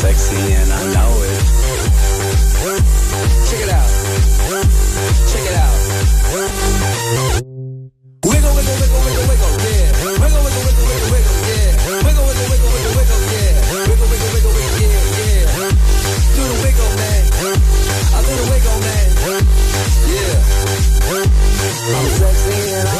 Sexy and I know it. Check it out. Check it out. Wiggle, wiggle, wiggle, wiggle, wiggle, yeah. Wiggle, wiggle, wiggle, wiggle, wiggle, yeah. Wiggle, wiggle, wiggle, wiggle, wiggle, yeah. Wiggle, wiggle, wiggle, yeah, yeah. Do the wiggle, man. Wiggle, man. Yeah. I'm sexy and I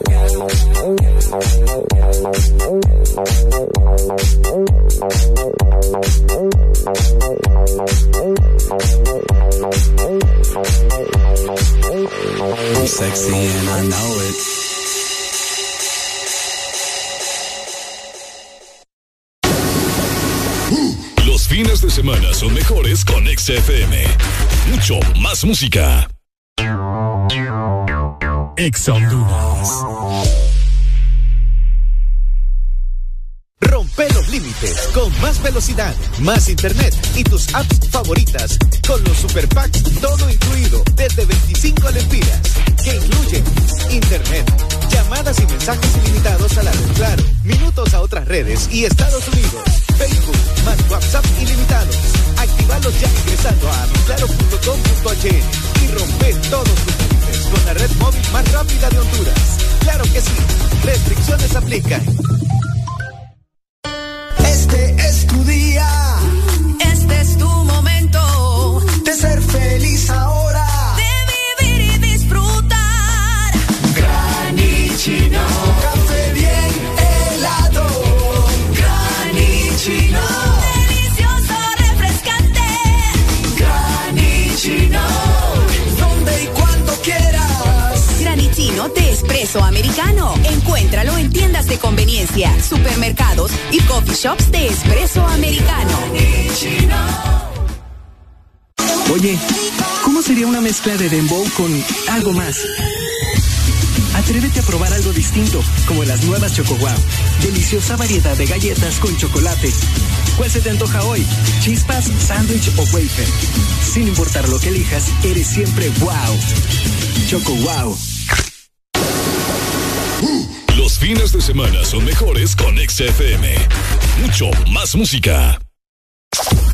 música. Ex Honduras. Rompe los límites con más velocidad, más internet y tus apps favoritas con los super packs todo incluido desde 25 lempiras que incluyen internet, llamadas y mensajes ilimitados a la red Claro, minutos a otras redes y Estados Unidos, Facebook, más WhatsApp ilimitados. Actívalos ya ingresando a claro.com.hn y rompe todos tus límites con la red móvil más rápida de Honduras. Claro que sí, restricciones aplican. Americano. Encuéntralo en tiendas de conveniencia, supermercados y coffee shops de espresso americano. Oye, ¿cómo sería una mezcla de dembow con algo más? Atrévete a probar algo distinto, como las nuevas Choco Wow. Deliciosa variedad de galletas con chocolate. ¿Cuál se te antoja hoy? ¿Chispas, sándwich o wafer? Sin importar lo que elijas, eres siempre wow. Choco Wow. Fines de semana son mejores con XFM. Mucho más música.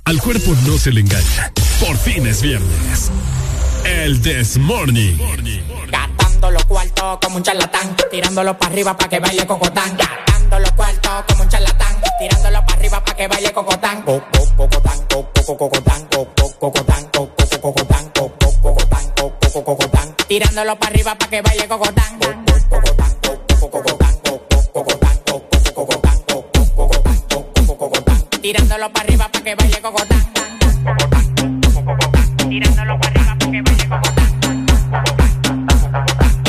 Al cuerpo no se le engaña. Por fin es viernes. El This Morning. Gastando los cuartos como un charlatán, tirándolo para arriba para que baile cocotán. Gastando los cuartos como un charlatán, tirándolo para arriba para que baile cocotán. Co- co- Cocotán, co- co- cocotán, co- co- cocotán, co- co- cocotán, co- co- cocotán, co- co- cocotán. Tirándolo para arriba para que baile cocotán. Co- co- cocotán, co- co- cocotán, Tirándolo para arriba para que baile cocotán. Tirándolo para arriba para que baile cocotán.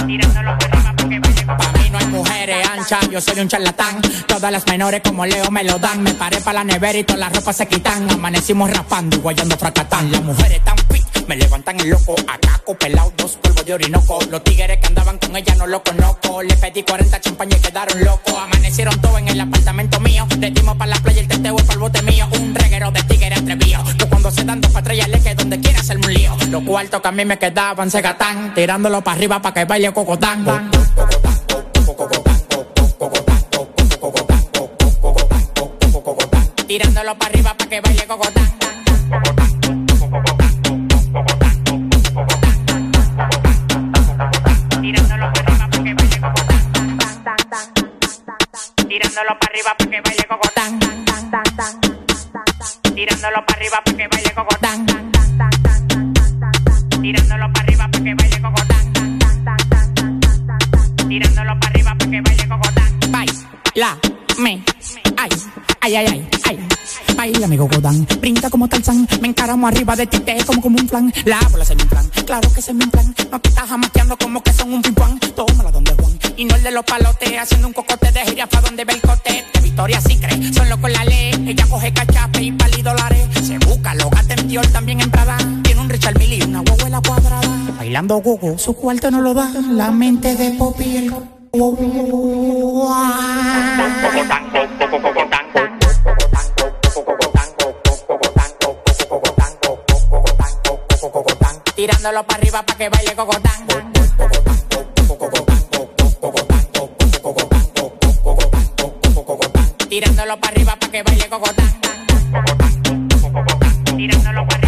Tirándolo para arriba para que baile cocotán. Pa' mí no hay mujeres anchas, yo soy un charlatán. Todas las menores como Leo me lo dan. Me paré para la nevera y todas las ropas se quitan. Amanecimos rapando y guayando fracatán. Las mujeres tan fit, me levantan el loco. Acaco, pelado, dos polvos de orinoco. Los tigres que andaban con ella no lo conozco. Le pedí 40 champañas y quedaron locos. Amanecieron todos en el apartamento mío. Le dimos para la playa el teteo para el bote mío. Un reguero de tigres atrevido. Que cuando se dan dos patrullas le que donde quiera hacerme un lío. Los cuartos que a mí me quedaban se gatán. Tirándolo para arriba para que baile cocotán. Tirándolo para arriba para que baile cocotán. Tirándolo para arriba para que baile cogotán. Tirándolo para arriba para que baile cogotán. Tirándolo para arriba para que baile cogotán. Tirándolo para arriba para que baile cogotán. Baila, me, ay, ay, ay, ay. Baila, amigo Godán, brinca como Tarzán, me encaramo arriba de ti, te como como un plan. La bola se me plan, claro que se me plan. No te como que son un pimpán. Tómala donde Juan, y no el de los palotes, haciendo un cocote de gira pa' donde ve el cote. De Victoria sí cree, solo con la ley. Ella coge cachape y pali dólares. Se busca, lo gata también en Prada. Tiene un Richard Mille y una huevuela cuadrada. Bailando gogo, su cuarto no lo da. La mente de Poppy el Tirándolo para arriba para que baile cocotán. Tirándolo para arriba para que baile cocotán. Tirándolo para arriba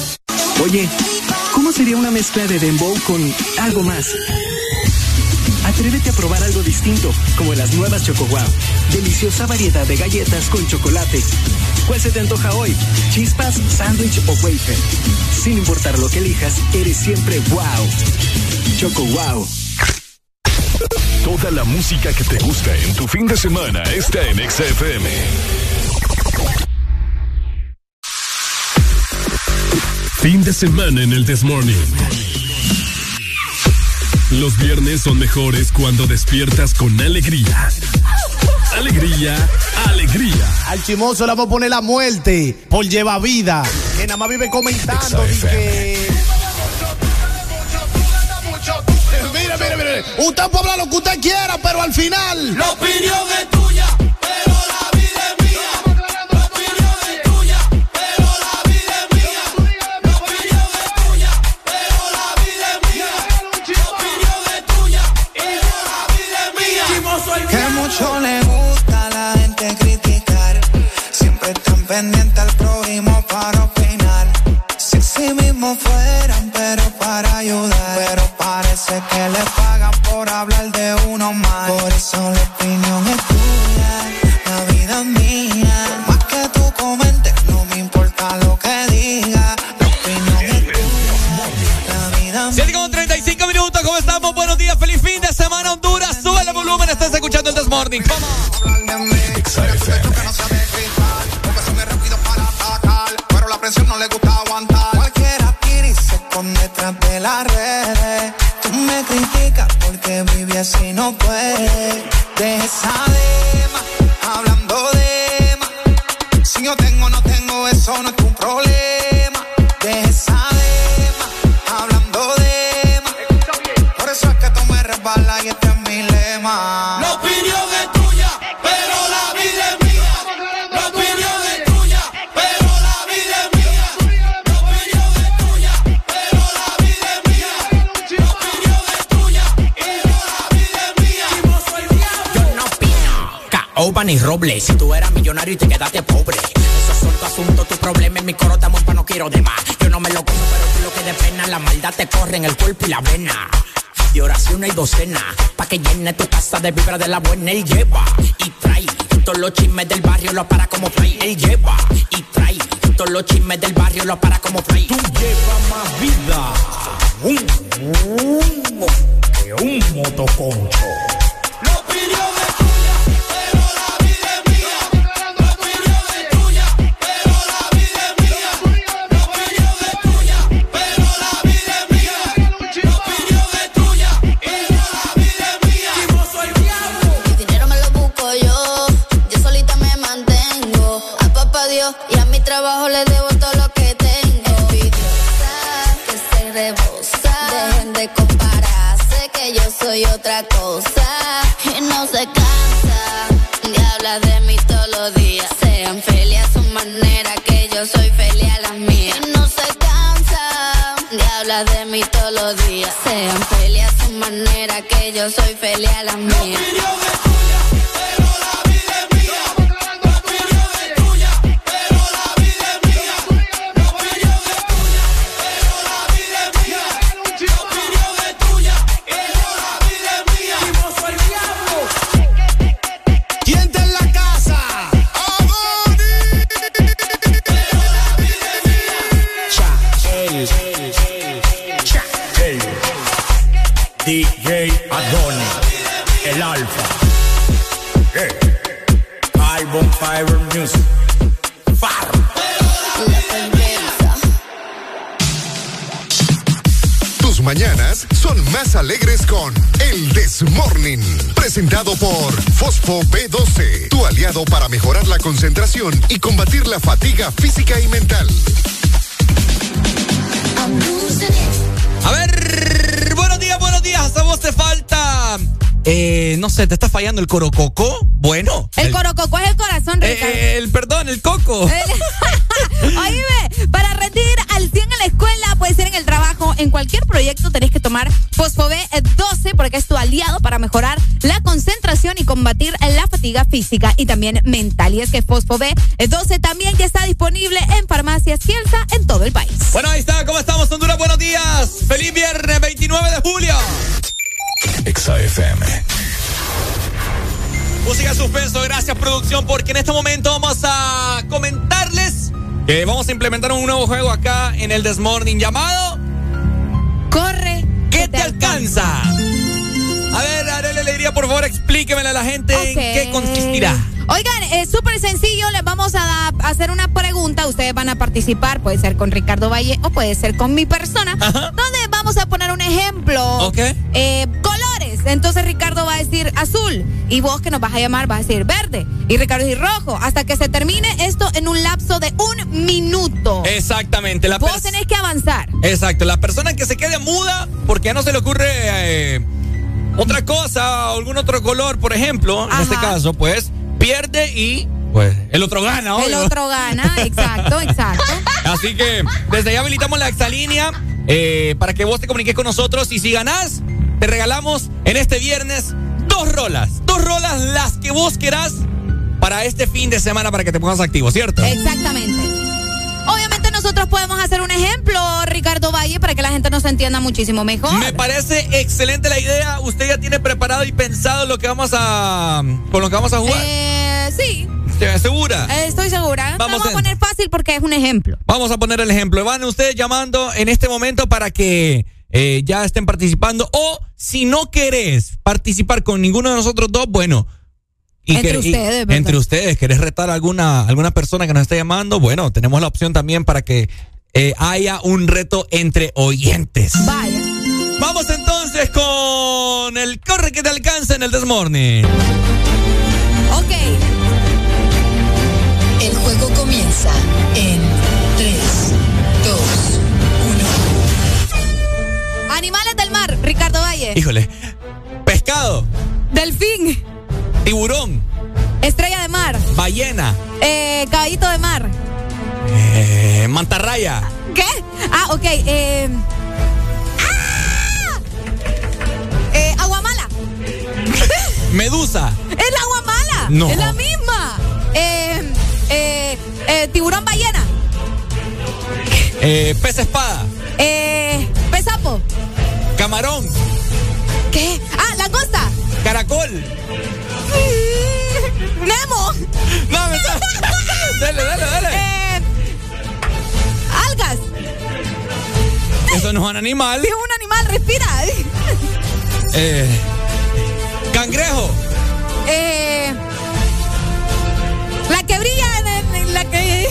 Oye, ¿cómo sería una mezcla de dembow con algo más? Atrévete a probar algo distinto, como las nuevas Choco Wow. Deliciosa variedad de galletas con chocolate. ¿Cuál se te antoja hoy? ¿Chispas, sándwich o wafer? Sin importar lo que elijas, eres siempre wow. Choco Wow. Toda la música que te gusta en tu fin de semana está en XFM. Fin de semana en el Desmorning. Los viernes son mejores cuando despiertas con alegría. Alegría, alegría. Al chimoso le vamos a poner la muerte por lleva vida. Que nada más vive comentando. que... Mire, mire, mire. Usted puede hablar lo que usted quiera, pero al final. La opinión es tuya, mismo fueran, pero para ayudar. Pero parece que le pagan por hablar de uno más. Por eso la opinión es tuya, la vida es mía. Más que tú comentes, no me importa lo que diga. La opinión es tuya, la vida es 7 con 35 minutos, ¿cómo estamos? Buenos días, feliz fin de semana, Honduras. Sube el volumen, estás escuchando el Desmorning. Vamos. No le gusta las redes. Tú me criticas porque vive así no puede. Deja esa dema, hablando de más. Si yo tengo no tengo, eso no es Si tú eras millonario y te quedaste pobre. Esos son tu asunto, tu problema. En mi coro estamos pa' no quiero de más. Yo no me lo como, pero tú lo que de pena. La maldad te corre en el cuerpo y la vena. De oración y docena. Pa' que llene tu casa de vibra de la buena. Él lleva y trae. Todos los chismes del barrio lo para como play. Él lleva y trae. Todos los chismes del barrio lo para como play. Tú llevas más vida. Un, un, que un motoconcho. Soy feliz a la mía. Presentado por Fosfo B12, tu aliado para mejorar la concentración y combatir la fatiga física y mental. A ver, buenos días, buenos días. A vos te falta. Eh, no sé, ¿te está fallando el corococo? Bueno. El corococo es el corazón, Eh, Ricardo. eh, el perdón, el coco. Oíme, para rendir al 100 en la escuela, puede ser en el trabajo, en cualquier proyecto tenés que tomar Fosfobé 12 porque es tu aliado para mejorar la concentración y combatir la fatiga física y también mental. Y es que Fosfobé 12 también ya está disponible en farmacias Kielsa en todo el país. Bueno, ahí está. ¿Cómo estamos, Honduras? Buenos días. Feliz viernes 29 de julio. XAFM. Música suspenso, gracias producción, porque en este momento vamos a comentarles que vamos a implementar un nuevo juego acá en el Desmorning llamado Corre. ¿Qué te alcanza? A ver, Arele le diría, por favor, explíquemele a la gente en qué consistirá. Oigan, es súper sencillo, les vamos a hacer una pregunta, ustedes van a participar, puede ser con Ricardo Valle o puede ser con mi persona, donde vamos a poner un ejemplo. Ok. Eh, colores, entonces Ricardo va a decir azul y vos que nos vas a llamar vas a decir verde y Ricardo decir rojo, hasta que se termine esto en un lapso de un minuto. Exactamente. La Vos tenés que avanzar. Exacto, la persona que se quede muda porque ya no se le ocurre eh, otra cosa algún otro color, por ejemplo, en este caso, pues pierde y pues el otro gana. El obvio. otro gana, exacto, exacto. Así que desde ya habilitamos la exalínea eh, para que vos te comuniques con nosotros y si ganás, te regalamos en este viernes dos rolas. Dos rolas las que vos querás para este fin de semana para que te pongas activo, ¿cierto? Exactamente. Nosotros podemos hacer un ejemplo, Ricardo Valle, para que la gente nos entienda muchísimo mejor. Me parece excelente la idea. ¿Usted ya tiene preparado y pensado lo que vamos a con lo que vamos a jugar? Eh, sí, ¿Estás ¿Segura? eh, estoy segura. Vamos Vamos a poner fácil porque es un ejemplo. Vamos a poner el ejemplo. Van ustedes llamando en este momento para que eh, ya estén participando. O si no querés participar con ninguno de nosotros dos, bueno. Y Entre que- ustedes, entre ustedes, querés retar a alguna, alguna persona que nos esté llamando, bueno, tenemos la opción también para que eh, haya un reto entre oyentes. Vaya. Vamos entonces con el corre que te alcanza en el Desmorning. Ok. El juego comienza en 3, 2, Animales del mar, Ricardo Valle. Híjole. Pescado, Delfín, tiburón, estrella de mar, ballena, eh, caballito de mar. eh, mantarraya. ¿Qué? Ah, ok. Eh, ¡Ah! Eh, aguamala. Medusa. Es la aguamala. No. Es la misma. tiburón ballena. Eh, pez espada. Eh, pez sapo. Camarón. ¿Qué? Ah, langosta. Caracol. Nemo. No, me está... dale, dale, dale. Eh, algas. Eso no es un animal. Es un animal, respira. Eh, cangrejo. Eh, la que brilla en, el- en la que.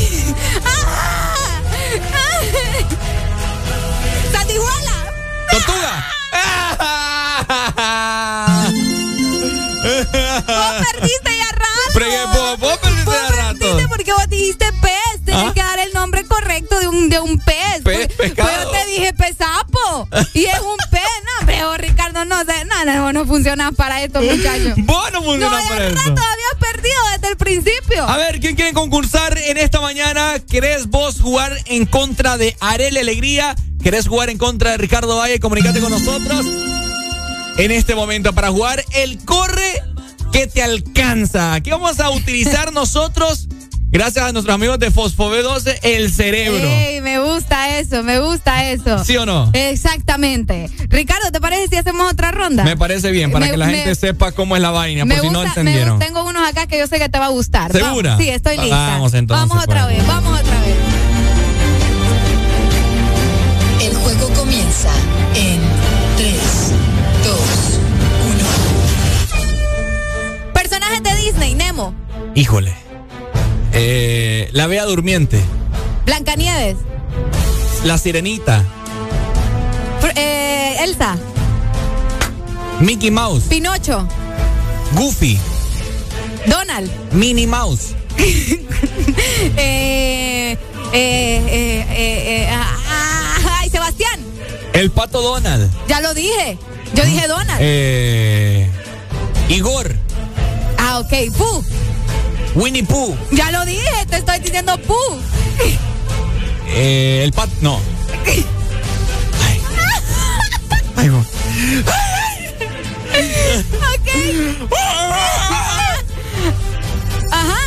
¡Ah! ¡Ah! Tortuga. Vos perdiste ya rato. Que vos, vos perdiste de rato. Perdiste porque vos dijiste pez. Tenés Ah. que dar el nombre correcto de un, de un pez. Pez, Pues- pescado. Pues yo te dije pesapo. y es un pez. No, hombre, vos, Ricardo, no, sé, no, no, vos no funcionas para esto, muchachos. Vos no No, funcionás ya para rato habías perdido desde el principio. A ver, ¿quién quiere concursar en esta mañana? ¿Querés vos jugar en contra de Arele Alegría? ¿Querés jugar en contra de Ricardo Valle? Comunicate con nosotros en este momento para jugar el corre que te alcanza. ¿Qué vamos a utilizar nosotros? Gracias a nuestros amigos de Fosfo B12, el cerebro. Ey, me gusta eso, me gusta eso. ¿Sí o no? Exactamente. Ricardo, ¿te parece si hacemos otra ronda? Me parece bien, para Me- que la me- gente sepa cómo es la vaina, Me por si no me entendieron. tengo unos acá que yo sé que te va a gustar. ¿Segura? Vamos. Sí, estoy lista. Vamos, entonces, Vamos otra pues. vez, vamos otra vez. El juego comienza Disney, Nemo, Híjole. Eh, la Bea Durmiente, Blancanieves, La Sirenita, Fr- eh, Elsa, Mickey Mouse, Pinocho, Goofy, Donald, Minnie Mouse, eh, eh, eh, eh, ah, ah, ay, Sebastián, El Pato Donald, ya lo dije. Yo dije Donald. eh, Igor, Ah, ok, Pooh. Winnie Pooh, Ya lo dije, te estoy diciendo Pooh. eh, el Pat... No. Ay. Ay, go- ok. Ajá.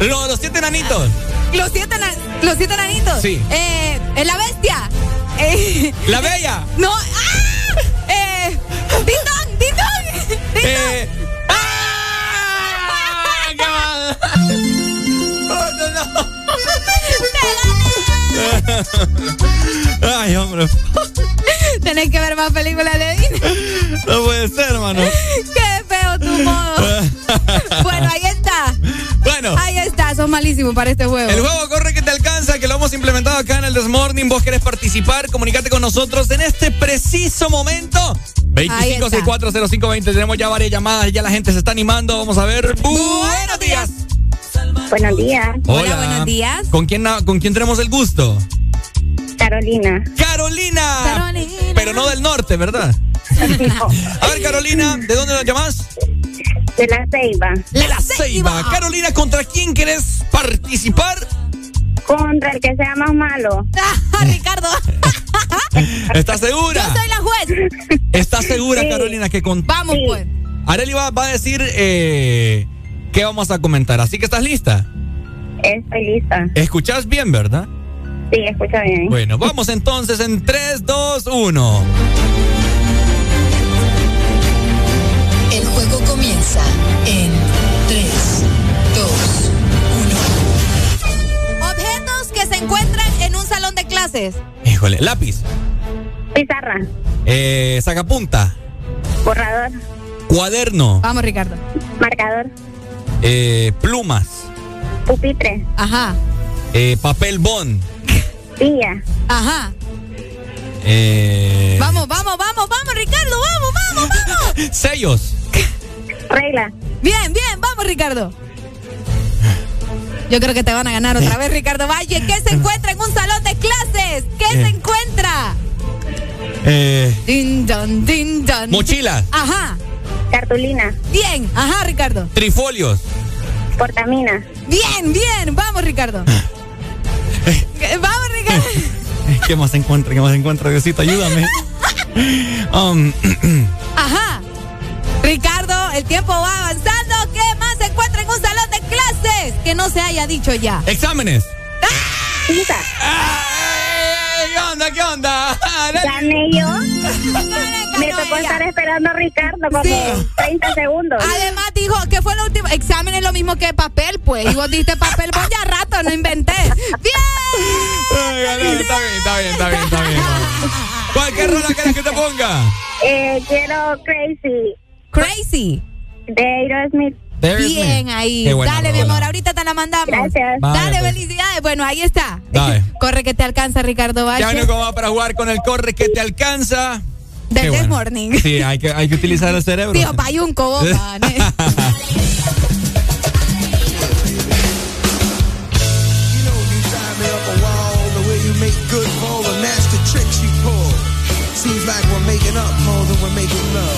Lo- los siete enanitos. Los siete, los siete nanitos. Sí. Eh, eh, la bestia. Eh, La Bella. no. ¡Ah! Eh, Dindón, Dindón. Dindón. Eh, no, no. Ay, hombre. Tenés que ver más películas de Disney. No puede ser, hermano. Qué feo tu modo. bueno, ahí sos malísimo para este juego. El juego corre que te alcanza, que lo hemos implementado acá en el Desmorning. Vos querés participar, comunícate con nosotros en este preciso momento. Ahí está. 25640520. Tenemos ya varias llamadas, ya la gente se está animando. Vamos a ver. Buenos días. Buenos días, Hola, buenos días. ¿Con quién, ¿Con quién tenemos el gusto? Carolina. Carolina. Carolina. Pero no del norte, ¿verdad? A ver, Carolina, ¿de dónde nos llamas? De la Ceiba. De la Ceiba. Carolina, ¿contra quién querés participar? Contra el que sea más malo. Ah, Ricardo. ¿Estás segura? Yo soy la juez. ¿Estás segura, Sí. Carolina, que con... Vamos, pues. Areli va, va a decir eh, qué vamos a comentar. Así que estás lista. Estoy lista. ¿Escuchás bien, verdad? Sí, escucha bien. Bueno, vamos entonces en 3, 2, 1. El juego comienza en 3, 2, Objetos que se encuentran en un salón de clases. Híjole, lápiz, Pizarra. eh, sacapunta, Borrador. cuaderno, Vamos, Ricardo. Marcador. eh, plumas, Pupitre. Ajá. eh, papel bond, Silla. Ajá. eh, Vamos, vamos, vamos, vamos, Ricardo. Vamos, vamos, vamos. sellos, Regla. Bien, bien, vamos, Ricardo. Yo creo que te van a ganar otra vez, Ricardo Valle. ¿Qué se encuentra en un salón de clases? ¿Qué se Eh. encuentra? eh, Din, don, din, don. mochila, Ajá. Cartulina. Bien. Ajá, Ricardo. trifolios, Portamina. Bien, bien. Vamos, Ricardo. Eh, Vamos, Ricardo. ¿Qué más se encuentra? ¿Qué más se encuentra? Diosito, ayúdame. Um, Ajá. Ricardo, el tiempo va avanzando. ¿Qué más se encuentra en un salón de clases? Que no se haya dicho ya. exámenes. ¿Qué onda? ¿Qué onda? Gané yo. Me tocó estar esperando a Ricardo como 30 segundos. Además dijo que fue el último examen es lo mismo que papel, pues. Y vos diste papel, vos ya rato, no inventé. ¡Bien! Está bien, está bien, está bien, está bien. ¿Cuál qué rola quieres que te ponga? Eh, quiero Crazy. Crazy. De Aerosmith. Bien ahí. Buena Dale, mi amor, ahorita te la mandamos. Gracias. Vale, Dale, pues. felicidades. Bueno, ahí está. Dale. Corre que te alcanza, Ricardo Ya Valle. vengo como va para jugar con el corre que te alcanza. Del This bueno. Morning. Sí, hay que, hay que utilizar el cerebro. Tío, payunco, vos, man. Tie me up a wall the way you make good for all the nasty tricks you pull. Seems like we're making up more than we're making love.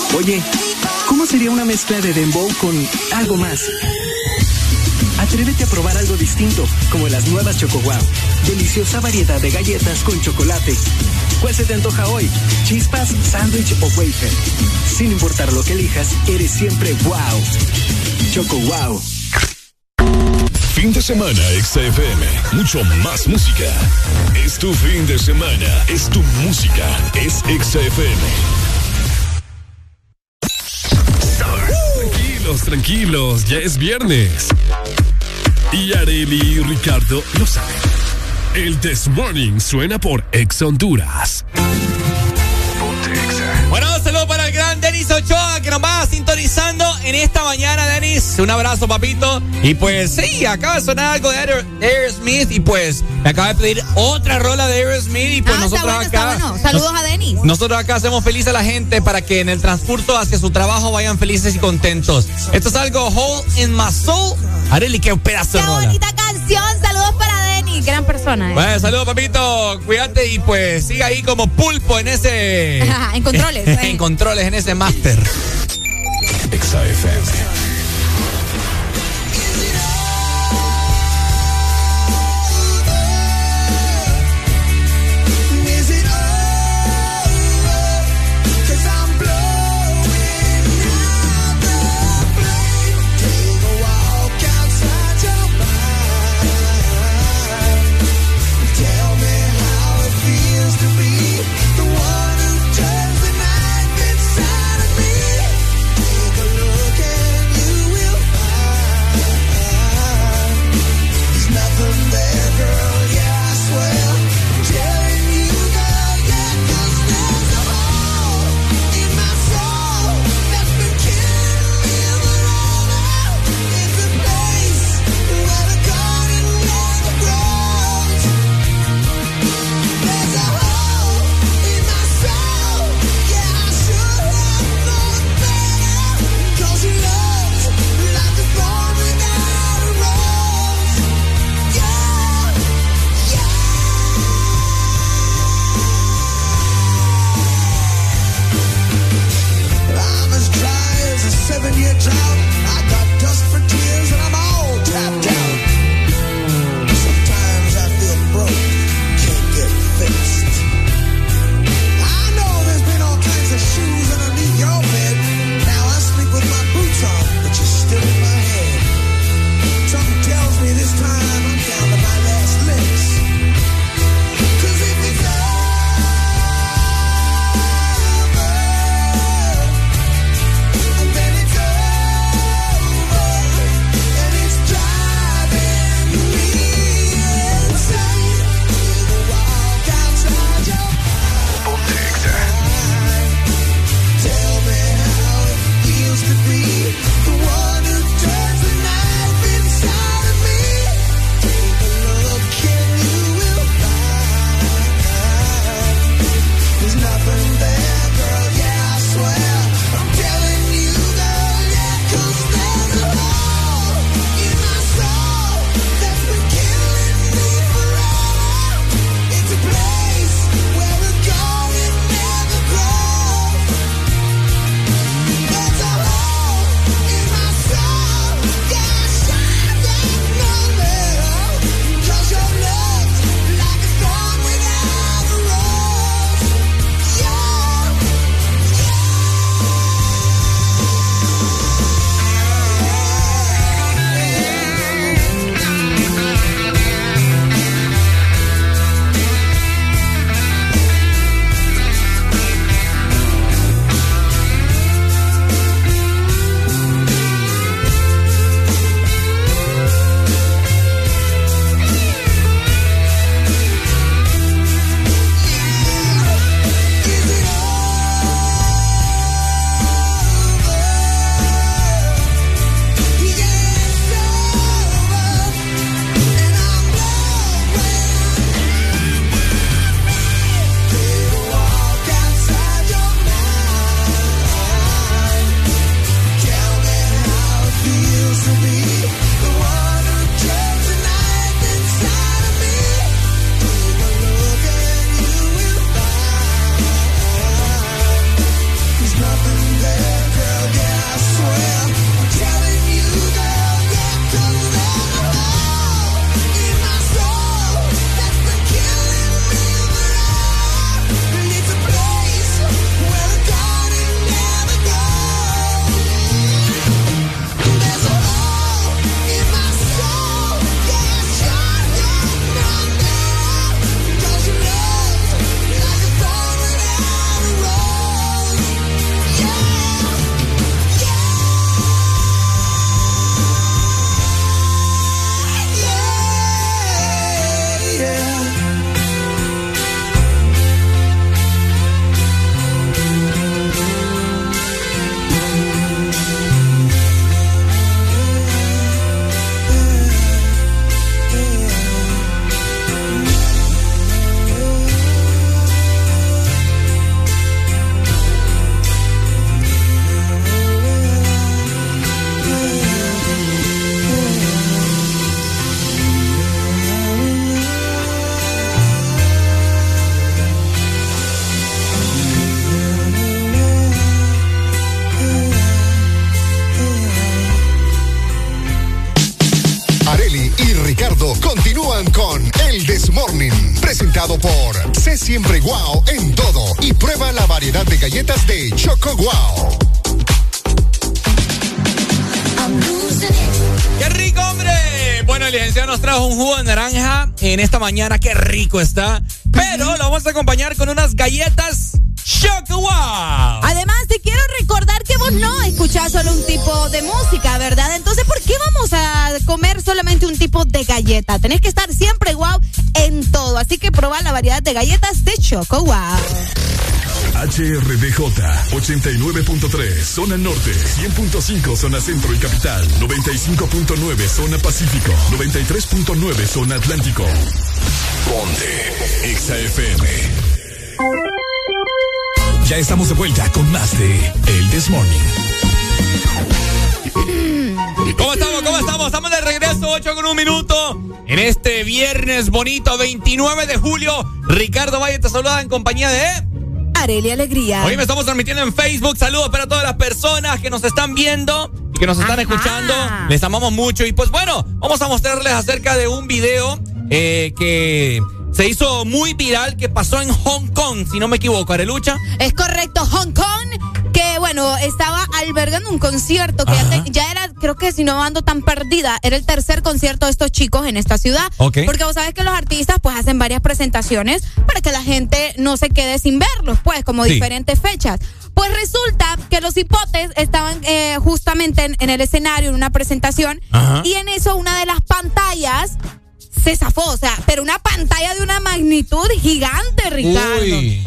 Oye, ¿cómo sería una mezcla de dembow con algo más? Atrévete a probar algo distinto, como las nuevas Choco Wow. Deliciosa variedad de galletas con chocolate. ¿Cuál se te antoja hoy? ¿Chispas, sándwich o wafer? Sin importar lo que elijas, eres siempre wow. Choco Wow. Fin de semana, XFM. Mucho más música. Es tu fin de semana. Es tu música. Es XFM. Tranquilos. Ya es viernes. Y Areli y Ricardo lo saben. El This Morning suena por Ex Honduras. En esta mañana, Denis. Un abrazo, papito. Y pues sí, acaba de sonar algo de Aer- Aerosmith y pues me acaba de pedir otra rola de Aerosmith y pues Ah, nosotros bueno, acá. bueno. Saludos nos- a Denis. Nosotros acá hacemos feliz a la gente para que en el transcurso hacia su trabajo vayan felices y contentos. Esto es algo Hole in My Soul. Areli, qué pedazo de Qué rola. bonita canción. Saludos para Denis. Gran persona. ¿eh? Bueno, saludos, papito. Cuídate y pues siga ahí como pulpo en ese. en controles. eh. en controles, en ese máster. XFM. Siempre Guau en todo y prueba la variedad de galletas de Choco Guau. ¡Qué rico, hombre! Bueno, el licenciado nos trajo un jugo de naranja en esta mañana. ¡Qué rico está! Pero lo vamos a acompañar con unas galletas Choco Wow. Además, te quiero recordar que vos no escuchás solo un tipo de música, ¿verdad? Entonces, solamente un tipo de galleta? Tenés que estar siempre wow en todo. Así que probá la variedad de galletas de Choco Wow. HRDJ 89.3 zona norte, 100.5 zona centro y capital, 95.9 zona pacífico, 93.9 zona atlántico. Ponte XAFM. Ya estamos de vuelta con más de El This Morning. ¿Cómo estamos? ¿Cómo estamos? Estamos de regreso, 8 con un minuto. En este viernes bonito, 29 de julio. Ricardo Valle te saluda en compañía de... Arelia Alegría. Hoy me estamos transmitiendo en Facebook. Saludos para todas las personas que nos están viendo y que nos están Ajá. escuchando. Les amamos mucho. Y pues bueno, vamos a mostrarles acerca de un video eh, que se hizo muy viral que pasó en Hong Kong, si no me equivoco, Arelucha. Es correcto, Hong Kong, que bueno, estaba albergando un concierto que ya, te- ya era, creo que si no ando tan perdida, era el tercer concierto de estos chicos en esta ciudad. Porque vos sabes que los artistas pues hacen varias presentaciones para que la gente no se quede sin verlos, pues como Sí. diferentes fechas. Pues resulta que los hipotes estaban eh, justamente en, en el escenario en una presentación Ajá. y en eso una de las pantallas se zafó, o sea, pero una pantalla de una magnitud gigante, Ricardo. Uy.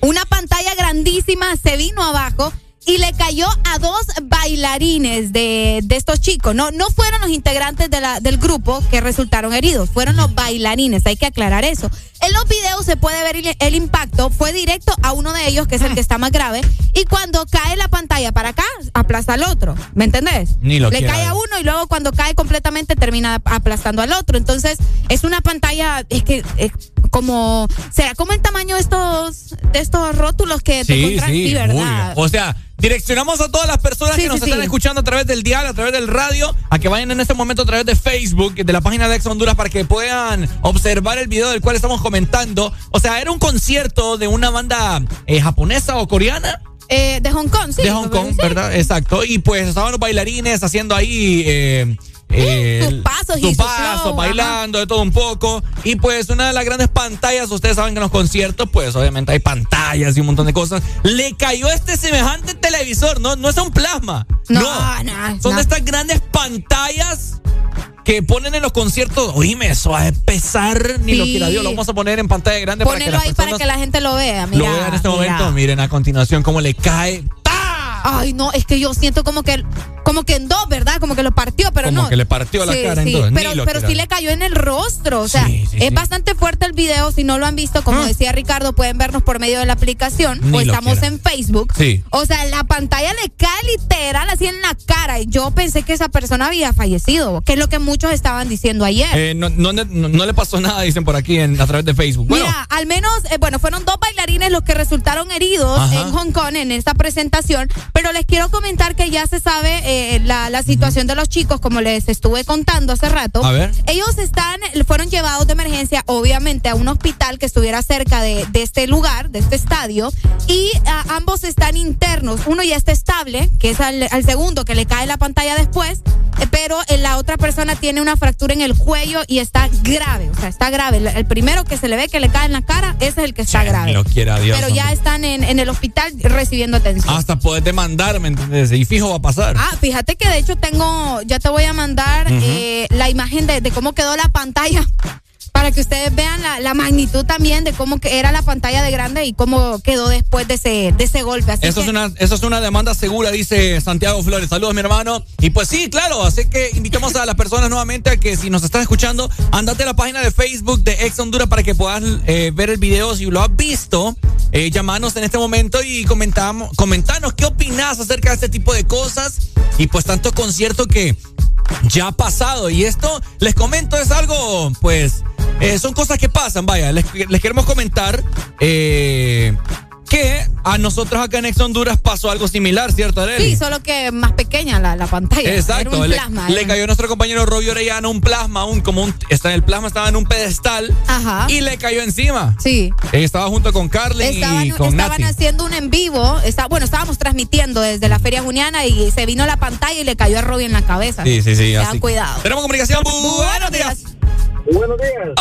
Una pantalla grandísima se vino abajo y le cayó a dos bailarines de, de estos chicos. No, no fueron los integrantes de la, del grupo que resultaron heridos, fueron los bailarines, hay que aclarar eso. En los videos se puede ver el, el impacto, fue directo a uno de ellos, que es el que está más grave, y cuando cae la pantalla para acá, aplasta al otro, ¿me entendés? Ni lo Le cae a uno y luego cuando cae completamente termina aplastando al otro. Entonces, es una pantalla, es que es como, ¿será como el tamaño de estos, de estos rótulos que te Sí, encontrás? sí, ¿verdad? O sea, direccionamos a todas las personas Sí, que nos sí, están sí. escuchando a través del dial, a través del radio, a que vayan en este momento a través de Facebook, de la página de Ex Honduras, para que puedan observar el video del cual estamos comentando. O sea, era un concierto de una banda eh, japonesa o coreana. Eh, de Hong Kong, sí. de Hong Kong, ¿verdad? Exacto. Y pues estaban los bailarines haciendo ahí. eh, eh, sus el- pasos y sus su flow, bailando, de todo un poco. Y pues una de las grandes pantallas, ustedes saben que en los conciertos, pues obviamente hay pantallas y un montón de cosas. Le cayó este semejante televisor, no, no es un plasma. No, No, no, son no. de estas grandes pantallas que ponen en los conciertos. Oíme, eso va a pesar, ni lo Sí. quiera Dios. Lo vamos a poner en pantalla grande para que Ponelo ahí para que la gente lo vea. lo Mira, vean en este mira. momento. Miren a continuación cómo le cae. Ay, no, es que yo siento como que como que en dos, ¿verdad? Como que lo partió, pero Como no. que le partió la Sí, cara en dos, Pero, pero sí le cayó en el rostro. O sea, Sí, es bastante fuerte el video. Si no lo han visto, como decía Ricardo, pueden vernos por medio de la aplicación Ni o estamos quiera. en Facebook. Sí. O sea, la pantalla le cae literal así en la cara. Y yo pensé que esa persona había fallecido, que es lo que muchos estaban diciendo ayer. Eh, no, no, no- no le pasó nada, dicen por aquí en, a través de Facebook. Bueno, Mira, al menos, eh, bueno, fueron dos bailarines los que resultaron heridos Ajá. en Hong Kong en esta presentación, pero les quiero comentar que ya se sabe eh, la, la situación de los chicos, como les estuve contando hace rato. A ver. Ellos están, fueron llevados de emergencia, obviamente, a un hospital que estuviera cerca de, de este lugar, de este estadio, y ah, ambos están internos. Uno ya está estable, que es al, al segundo que le cae la pantalla después, eh, pero eh, la otra persona tiene una fractura en el cuello y está grave, o sea, está grave. El, el primero que se le ve que le cae en la cara, ese es el que está grave. lo quiera Dios. Pero ya están en, en el hospital recibiendo atención. Hasta poder demandar, ¿me entiendes? Y fijo va a pasar. Ah, fíjate que de hecho tengo, ya te voy a mandar eh, la imagen de, de cómo quedó la pantalla para que ustedes vean la, la magnitud también de cómo era la pantalla de grande y cómo quedó después de ese, de ese golpe. Así Eso que, es, una, eso es una demanda segura, dice Santiago Flores. Saludos, mi hermano. Y pues sí, claro, así que invitamos a las personas nuevamente a que si nos están escuchando, andate a la página de Facebook de Ex Honduras para que puedas eh, ver el video. Si lo has visto, eh, llamanos en este momento y comentamos, comentanos qué opinas acerca de este tipo de cosas. Y pues tanto concierto que ya ha pasado. Y esto, les comento, es algo, pues, eh, son cosas que pasan, vaya. Les, les queremos comentar eh, que a nosotros acá en Ex Honduras pasó algo similar, ¿cierto, Arely? Sí, solo que más pequeña la, la pantalla. Exacto, Era un le, plasma. le cayó a nuestro compañero Robio Orellana un plasma, un como un está el plasma estaba en un pedestal Ajá. y le cayó encima. Sí. Eh, Estaba junto con Carly Estaban, y con estaban Nati. haciendo un en vivo, está, bueno, estábamos transmitiendo desde la Feria Juniana y se vino la pantalla y le cayó a Robbie en la cabeza. Sí, sí, sí, Tengan así. cuidado. Tenemos comunicación. Buenos días. Buenos días.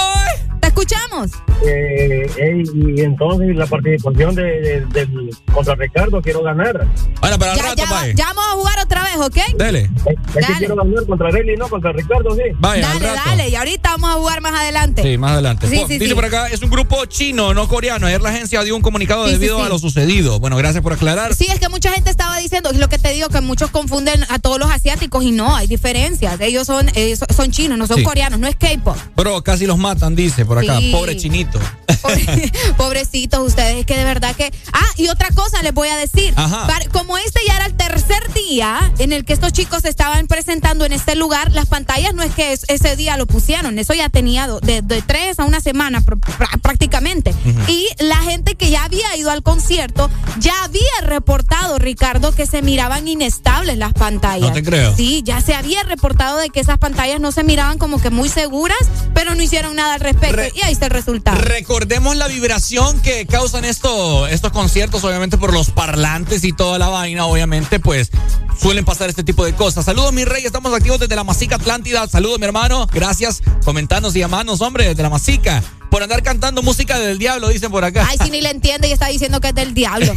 ¿Te escuchamos? Eh, y entonces la participación de, de- del contra Ricardo quiero ganar. Bueno, pero Ya, ya, va- ya vamos a jugar otra vez, ¿ok? Dele. Es que quiero ganar contra Arely, no contra Ricardo, sí. Vaya, al Dale, rato. dale, y ahorita vamos a jugar más adelante. Sí, más adelante. Sí, sí, Dice sí. por acá, es un grupo chino, no coreano. Ayer la agencia dio un comunicado debido sí. a lo sucedido. Bueno, gracias por aclarar. Sí, es que mucha gente estaba diciendo, es lo que te digo, que muchos confunden a todos los asiáticos y no, hay diferencias. Ellos son, eh, so- son chinos, no son Sí. coreanos, no es K-pop. Pero casi los matan, dice por acá. Sí. Pobre chinito. Pobrecitos ustedes, es que de verdad que... Ah, y otra cosa les voy a decir. Ajá. Como este ya era el tercer día en el que estos chicos se estaban presentando en este lugar, las pantallas no es que es- ese día lo pusieron, eso ya tenía do- de, de tres a una semana pr- pr- prácticamente. Y la gente que ya había ido al concierto ya había reportado, Ricardo, que se miraban inestables las pantallas. No te creo. Sí, ya se había reportado de que esas pantallas no se miraban como que muy seguras, pero no hicieron nada al respecto. Y ahí está el resultado. Recordemos la vibración que causan esto, estos conciertos, obviamente por los parlantes y toda la vaina, obviamente, pues suelen pasar este tipo de cosas. Saludos, mi rey, estamos activos desde la Masica Atlántida. Saludos, mi hermano. Gracias, comentarnos y llamarnos, hombre, desde la Masica. Por andar cantando música del diablo, dicen por acá. Ay, si ni le entiende y está diciendo que es del diablo.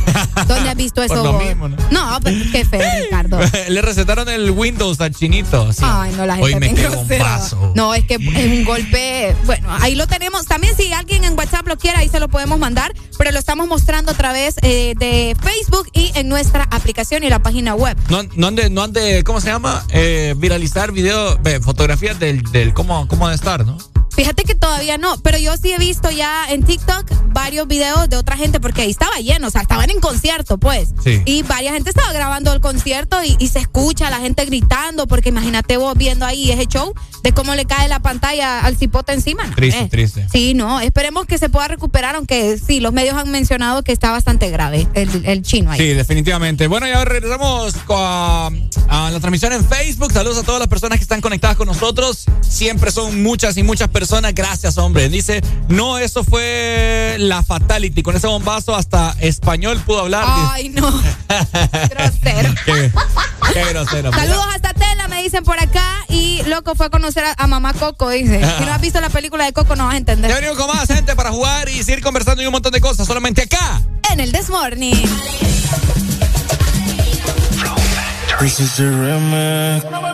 ¿Dónde has visto eso? Por lo vos? mismo, ¿no? No, pero qué feo, Ricardo. Le recetaron el Windows al chinito. Ay, no, la gente Hoy me quedo un vaso. No, es que es un golpe. Bueno, ahí lo tenemos. También, si alguien en WhatsApp lo quiere, ahí se lo podemos mandar. Pero lo estamos mostrando a través eh, de Facebook y en nuestra aplicación y la página web. No, no han de, no han de, ¿cómo se llama? Eh, viralizar video, ve, fotografías del, del cómo, cómo de estar, ¿no? Fíjate que todavía no, pero yo sí he visto ya en TikTok varios videos de otra gente porque ahí estaba lleno, o sea, estaban en concierto, pues. Sí. Y varias gente estaba grabando el concierto y, y se escucha la gente gritando, porque imagínate vos viendo ahí ese show de cómo le cae la pantalla al cipote encima. ¿no? Triste, Eh. triste. Sí, no, esperemos que se pueda recuperar, aunque sí, los medios han mencionado que está bastante grave el, el chino ahí. Sí, definitivamente. Bueno, ya regresamos a, a la transmisión en Facebook. Saludos a todas las personas que están conectadas con nosotros. Siempre son muchas y muchas personas. Gracias, hombre. Dice, no, eso fue la fatality. Con ese bombazo hasta español pudo hablar. Ay, no. Grosero. Qué, qué grosero. Saludos hasta Tela, me dicen por acá. Y loco fue a conocer a, a mamá Coco, dice. Si no has visto la película de Coco, no vas a entender. Ya venimos con más gente para jugar y seguir conversando y un montón de cosas. Solamente acá. En el Desmorning. This is the remix.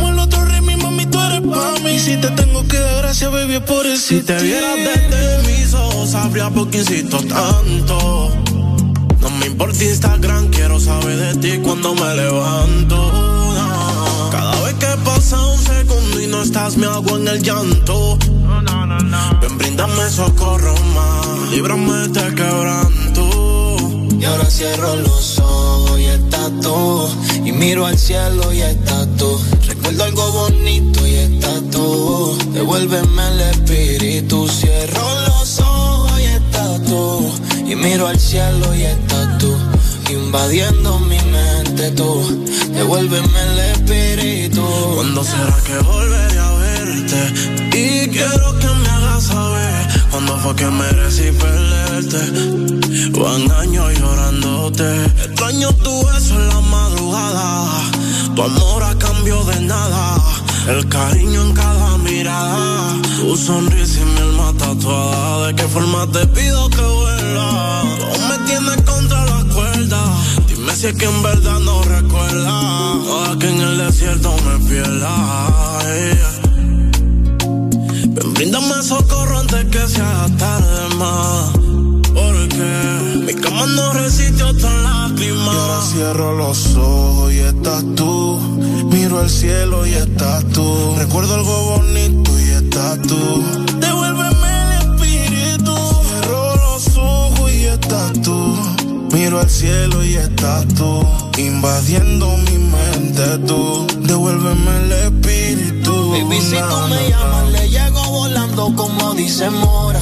Mami. Si te tengo que dar gracias, baby, es por eso. Si te vieras desde mis ojos, sabría por qué insisto tanto. No me importa Instagram, quiero saber de ti cuando me levanto. No. Cada vez que pasa un segundo y no estás, me hago en el llanto. Ven, bríndame socorro más, líbrame de este quebranto. Y ahora cierro los ojos y estás tú. Y miro al cielo y estás tú. Recuerdo algo bonito y estás tú. Devuélveme el espíritu. Cierro los ojos y estás tú. Y miro al cielo y estás tú. Invadiendo mi mente tú. Devuélveme el espíritu. ¿Cuándo será que volveré a verte? Y quiero que me hagas saber cuándo fue que merecí perderte. Van años llorándote. Extraño tu beso en la madrugada. Tu amor a cambio de nada. El cariño en cada mirada. Tu sonrisa y mi alma tatuada. ¿De qué forma te pido que vuelva? Tú me tienes contra la cuerda. Dime si es que en verdad no recuerda. No, que en el desierto me pierda. Ven, bríndame socorro antes que sea tarde más. Porque mi cama no resiste otra lágrimas. Y ahora cierro los ojos y estás tú. Miro al cielo y estás tú. Recuerdo algo bonito y estás tú. Devuélveme el espíritu. Cierro los ojos y estás tú. Miro al cielo y estás tú. Invadiendo mi mente tú. Devuélveme el espíritu. Baby, si tú me llamas, le llego volando como dice Mora.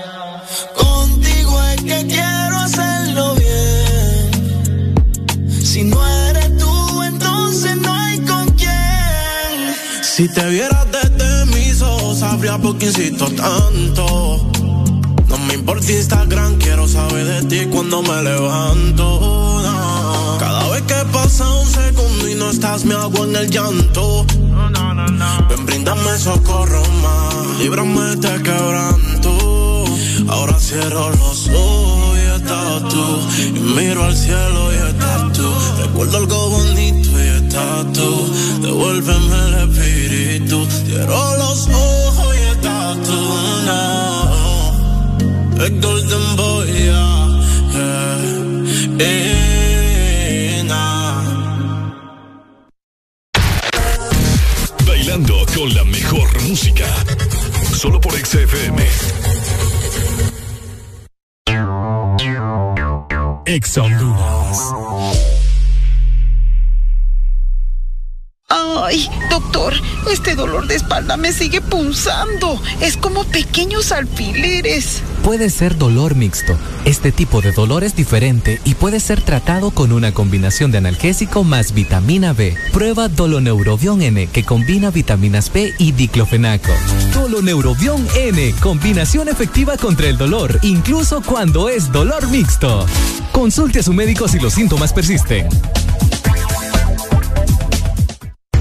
Si no eres tú, entonces no hay con quién. Si te vieras desde mis ojos, sabría por qué insisto tanto. No me importa Instagram, quiero saber de ti cuando me levanto. no. Cada vez que pasa un segundo y no estás, me hago en el llanto. Ven, brindame socorro más, líbrame de quebranto. Ahora cierro los ojos y estás tú. Y miro al cielo y estás tú. Recuerdo algo bonito y estás tú. Devuélveme el espíritu. Cierro los ojos y estás tú. No. El Golden Boy, yeah. Nah. Bailando con la mejor música. Solo por XFM. Ex Honduras. Ay, doctor, este dolor de espalda me sigue punzando. Es como pequeños alfileres. Puede ser dolor mixto. Este tipo de dolor es diferente y puede ser tratado con una combinación de analgésico más vitamina B. Prueba Doloneurobion N que combina vitaminas B y diclofenaco. Doloneurobion N, combinación efectiva contra el dolor, incluso cuando es dolor mixto. Consulte a su médico si los síntomas persisten.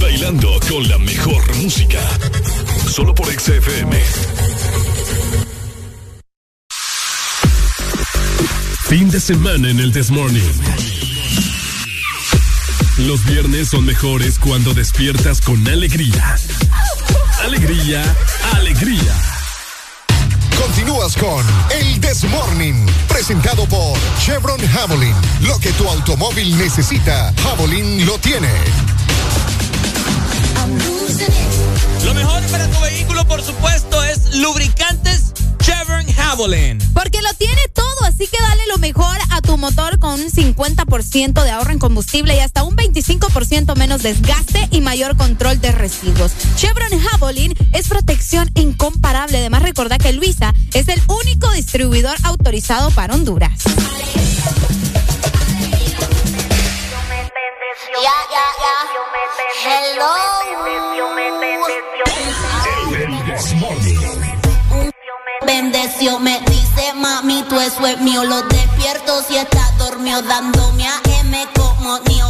Bailando con la mejor música. Solo por XFM. Fin de semana en el Desmorning. Los viernes son mejores cuando despiertas con alegría. Alegría, alegría. Continúas con El Desmorning, presentado por Chevron Javelin. Lo que tu automóvil necesita, Javelin lo tiene. Lo mejor para tu vehículo, por supuesto, es lubricantes Chevron Javelin. Porque lo tiene todo, así que dale lo mejor a tu motor con un 50% de ahorro en combustible y hasta un 25% menos desgaste y mayor control de residuos. Chevron Javelin es protección incomparable. Además, recuerda que Luisa es el único distribuidor autorizado para Honduras. Ya, ya, ya. Hello. Bendeció, me dice mami, tú eso es mío. Lo despierto si está dormido, dándome a M como mío.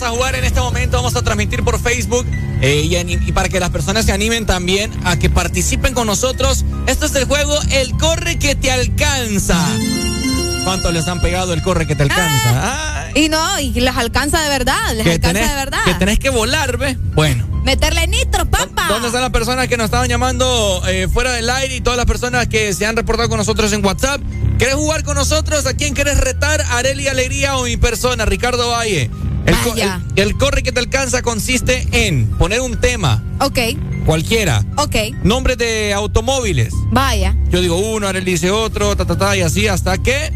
Vamos a jugar en este momento, vamos a transmitir por Facebook eh, y, para que las personas se animen también a que participen con nosotros. Esto es el juego El Corre que te alcanza. ¿Cuántos les han pegado el Corre que te alcanza? Y no, y les alcanza de verdad, les que alcanza tenés, de verdad. que tenés que volar, ¿ves? Bueno. Meterle nitro, papá. ¿Dónde están las personas que nos estaban llamando eh, fuera del aire y todas las personas que se han reportado con nosotros en WhatsApp? ¿Querés jugar con nosotros? ¿A quién querés retar? ¿Areli Alegría o mi persona, Ricardo Valle? El, co- el- el corre que te alcanza consiste en poner un tema, Ok, cualquiera, ok, nombres de automóviles. vaya. Yo digo uno, Areli dice otro, ta, ta, ta, y así hasta que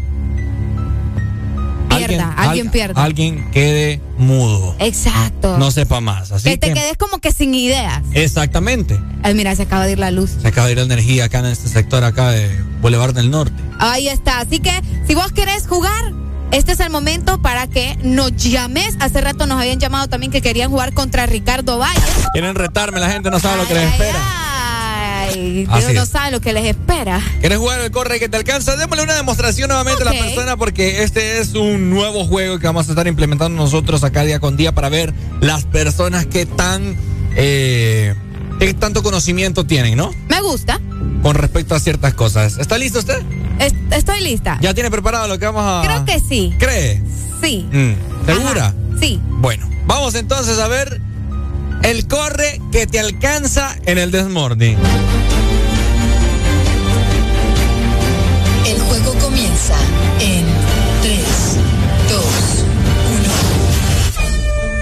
Pierda, alguien al- pierda. Alguien quede mudo. Exacto. No sepa más. Así que te que- quedes como que sin ideas. Exactamente. Ay, mira, se acaba de ir la luz. Se acaba de ir la energía acá en este sector acá de Boulevard del Norte. Ahí está. Así que si vos querés jugar, este es el momento para que nos llames. Hace rato nos habían llamado también que querían jugar contra Ricardo Valle. Quieren retarme, la gente no sabe lo que les espera. Ay, Dios no sabe lo que les espera. ¿Quieres jugar el corre que te alcanza? Démosle una demostración nuevamente a la persona porque este es un nuevo juego que vamos a estar implementando nosotros acá día con día para ver las personas que tan eh, qué tanto conocimiento tienen, ¿no? Me gusta. Con respecto a ciertas cosas. ¿Está listo usted? Es- estoy lista. ¿Ya tiene preparado lo que vamos a Creo que sí. ¿Cree? Sí. Mm, ¿Segura? Sí. Bueno, vamos entonces a ver el corre que te alcanza en el Desmorning. El juego comienza en 3, 2,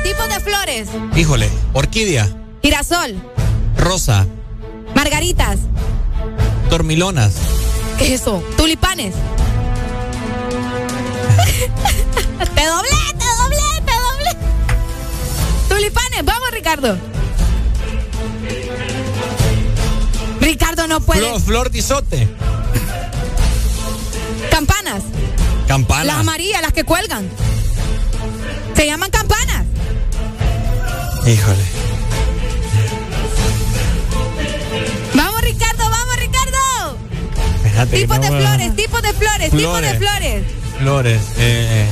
Tipos de flores. Híjole, orquídea, Girasol. rosa, Margaritas. dormilonas, ¿Qué es eso? Tulipanes. te doblé, te doblé, te doblé. Tulipanes, vamos, Ricardo. Ricardo no puede. flor, flor de isote, Campanas. campana, Las amarillas, las que cuelgan. Se llaman campanas. híjole, Fíjate Tipos no de flores, tipos de flores, tipos de Flores. flores. Eh, eh.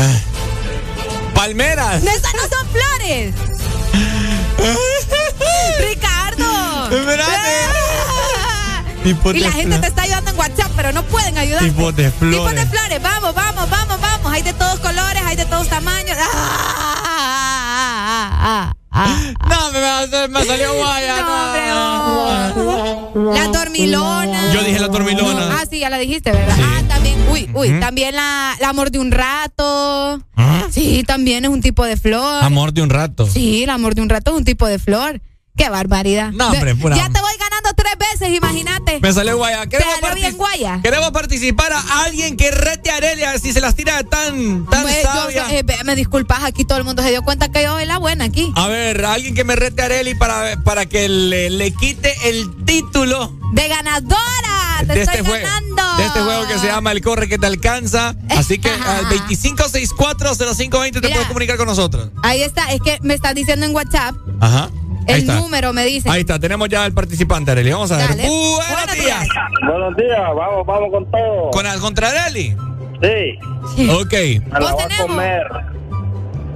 Palmeras. Esas no son flores. Ricardo. Tipos Y la gente te está ayudando en WhatsApp, pero no pueden ayudar. Tipos de flores. Tipos de flores. Vamos, vamos, vamos, vamos. Hay de todos colores, hay de todos tamaños. Ah, ah, ah, ah, ah. No, me, me, salió guaya. no. La dormilona. Yo dije la dormilona. Ah, sí, ya la dijiste, ¿verdad? Ah, también, uy, uy, también la, la amor de un rato. Sí, también es un tipo de flor. Amor de un rato. Sí, el amor de un rato es un tipo de flor. Qué barbaridad. No, hombre, pura- Ya te voy imagínate. Me salió guaya. Queremos, salió bien guaya. queremos participar a alguien que rete a Arelia si se las tira tan, tan yo- sabia. eh, me disculpas, aquí todo el mundo se dio cuenta que yo soy la buena aquí. A ver, alguien que me rete a Areli para, para que le, le quite el título De ganadora, te de estoy este, juego, de este juego que se llama El Corre que te alcanza. Así que al 25640520 te puedes comunicar con nosotros. Ahí está, es que me están diciendo en WhatsApp Ajá. El número, me dicen. Ahí está, tenemos ya el participante, Areli. Vamos a ver. Buenos días. Buenos días, vamos, vamos con todo. ¿Con el contra Areli? Sí, Ok. me la voy a comer.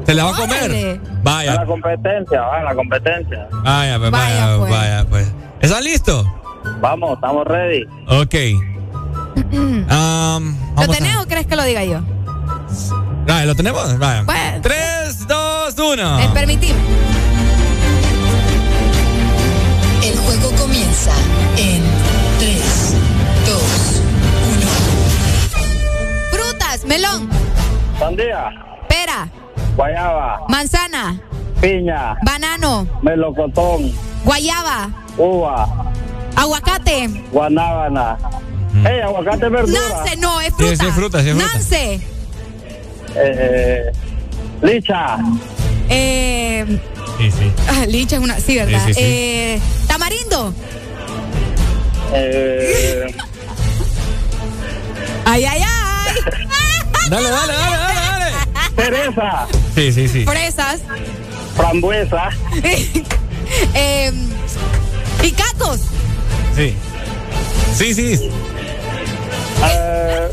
¿Se la va a comer? Órale. En la Vaya. competencia, va, la competencia. Vaya, pues, Vaya, vaya, pues. vaya, pues. ¿Están listos? Vamos, estamos ready. Ok. Am, ¿Lo tenés a- o crees que lo diga yo? Vaya, ¿lo tenemos? Vaya. Bueno. 3, 2, 1. Eh, permitime. Juego comienza en 3, 2, Frutas, melón, Sandía, pera, guayaba, manzana, piña, banano, melocotón, guayaba, uva, aguacate. guanábana. Ey, aguacate verdura. Nance, no, es fruta. sí, es fruta, sí, es fruta. Nance. Eh, licha, Eh, Sí, sí. ah, licha es una. Sí, ¿verdad? Sí, sí, sí. Eh, tamarindo. eh, Ay, ay, ay. Dale, dale, dale, dale, dale. cereza, Sí, sí, sí. Fresas. frambuesa, eh, picacos. Sí. Sí, sí. eh,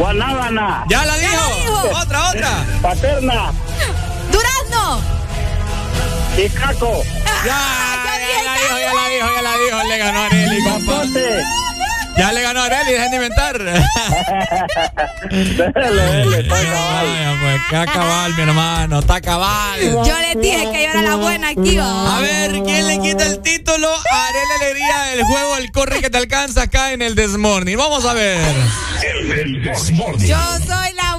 guanábana, Ya la dijo. dijo. Otra, otra. paterna, Durazno. y caco, Ya, ya la dijo, ya la dijo, ya la dijo. Le ganó a Areli, compa. Ya le ganó a Areli, dejen de inventar. Dele, dele, está cabal. Pues, está cabal, mi hermano, está cabal. Yo les dije que yo era la buena aquí. ¿va? A ver, ¿quién le quita el título a Areli Alegría del juego El Corre que te alcanza acá en el Desmorning? Vamos a ver. Yo soy la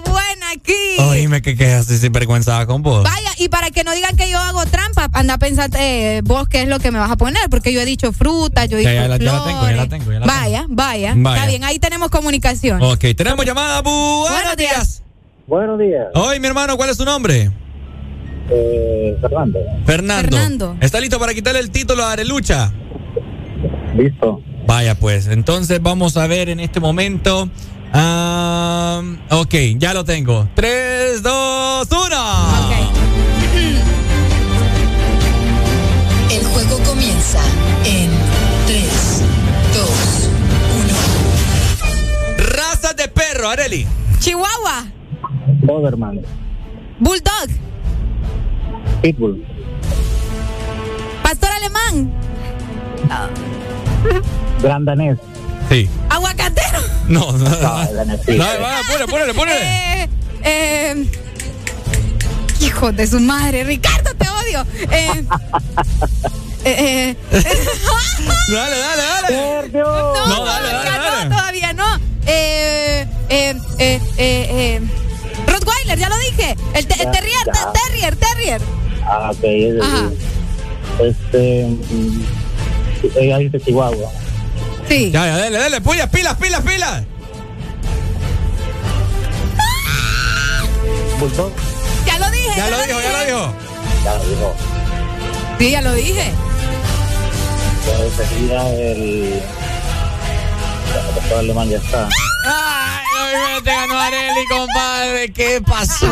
aquí. Oíme que quedas sinvergüenza con vos. Vaya, y para que no digan que yo hago trampa, anda a pensar eh, vos qué es lo que me vas a poner, porque yo he dicho fruta, yo he dicho ya la- ya la tengo, ya la tengo, ya la vaya, vaya, Vaya. Está bien, ahí tenemos comunicación. Ok, tenemos llamada. Buenos, Buenos días. días. Buenos días, Hoy, mi hermano, ¿cuál es tu nombre? eh, Fernando. Fernando. Fernando. ¿Está listo para quitarle el título a Arelucha? Listo. Vaya, pues. Entonces vamos a ver en este momento. Ah, ok, ya lo tengo. 3, 2, 1. Ok. El juego comienza en 3, 2, Razas de perro, Areli. Chihuahua, Doberman, Bulldog, Pitbull, Pastor Alemán, Grandanés. Sí. Aguacatero. No, no, no. Vaya, ponle, ponle, ponle. Eh, eh, hijo de su madre, Ricardo, te odio. Eh, eh, eh, Dale, dale, dale. no, No, dale, dale, dale. no, todavía no. Eh, eh, eh, eh, eh, Rottweiler, ya lo dije. El, te- el terrier, terrier, terrier. Ah, ok, es Ajá. Este. mm, Ella dice Chihuahua. Sí. Ya, ya, dale, dale. Puya, pilas, pilas, pilas. Bulldog. Ya lo dije. Ya lo dijo, ya lo dijo. Ya lo dijo. Sí, ya lo dije. Pues sería el. El alemán ya está. Ay, Oye, te ganó Areli, compadre. ¿Qué pasó?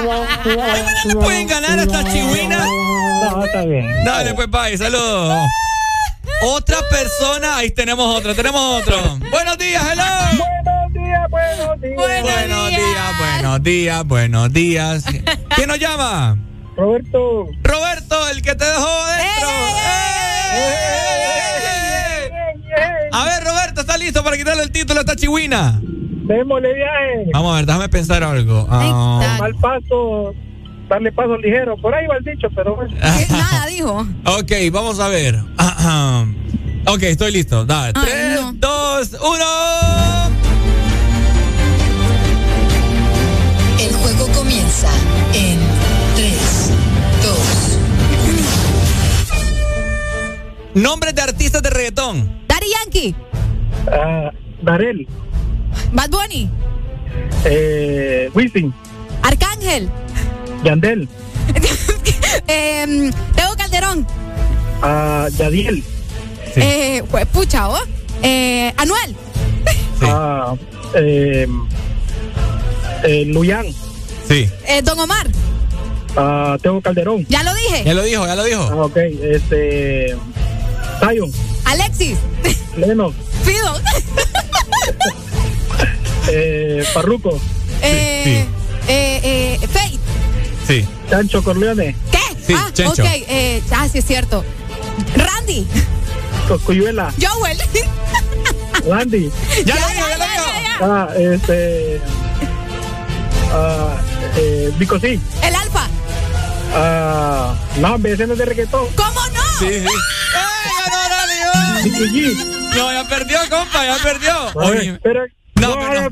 Ay, ¿No le pueden ganar a esta chihuina? No, está bien. Dale, pues, bye. Saludos. Otra persona. Ahí tenemos otro. Tenemos otro. Buenos días, hello. Buenos días, buenos días. Buenos días, buenos días, buenos días. ¿Quién nos llama? Roberto. Roberto, el que te dejó adentro. ¡Eh! A ver, Roberto, ¿está listo para quitarle el título a esta chihuina? Démosle viaje. Vamos a ver, déjame pensar algo. Ah, Mal paso, darle paso ligero. Por ahí va el dicho, pero bueno. Nada, dijo. ok, vamos a ver. ok, estoy listo. Dale. Ay, Tres, no. dos, uno. El juego comienza en 3, 2, Nombres de artistas de reggaetón. Daddy Yankee. Ah, Darel. Bad Bunny. Eh, Wisin. Arcángel. Yandel. Eh, Teo Calderón. ah, Yadiel. Eh, pues, pucha, ¿oh? Eh, Anuel. ah, eh, eh, Luyan. Sí. Eh, Don Omar. ah, Teo Calderón. Ya lo dije. Ya lo dijo, ya lo dijo. Ah, ok. Este. Zion. Alexis. Leno. Fido. Eh, Parruco. Eh, eh, eh, Faith. Sí. Chancho Corleone. ¿Qué? Sí, ah, Chencho. ok. Eh, ah, sí, es cierto. Randy. Coscuyuela. Joel. Randy. Ya, dijo, ya lo dijo. Ah, este. Ah, eh, Vico sí. El Alfa. Ah, no, vecinos de reggaetón. ¿Cómo no? Sí, sí. ¡Eh, ganó! Vicky No, ya perdió, compa, ya perdió. Oye, Pero. No, No, pero no.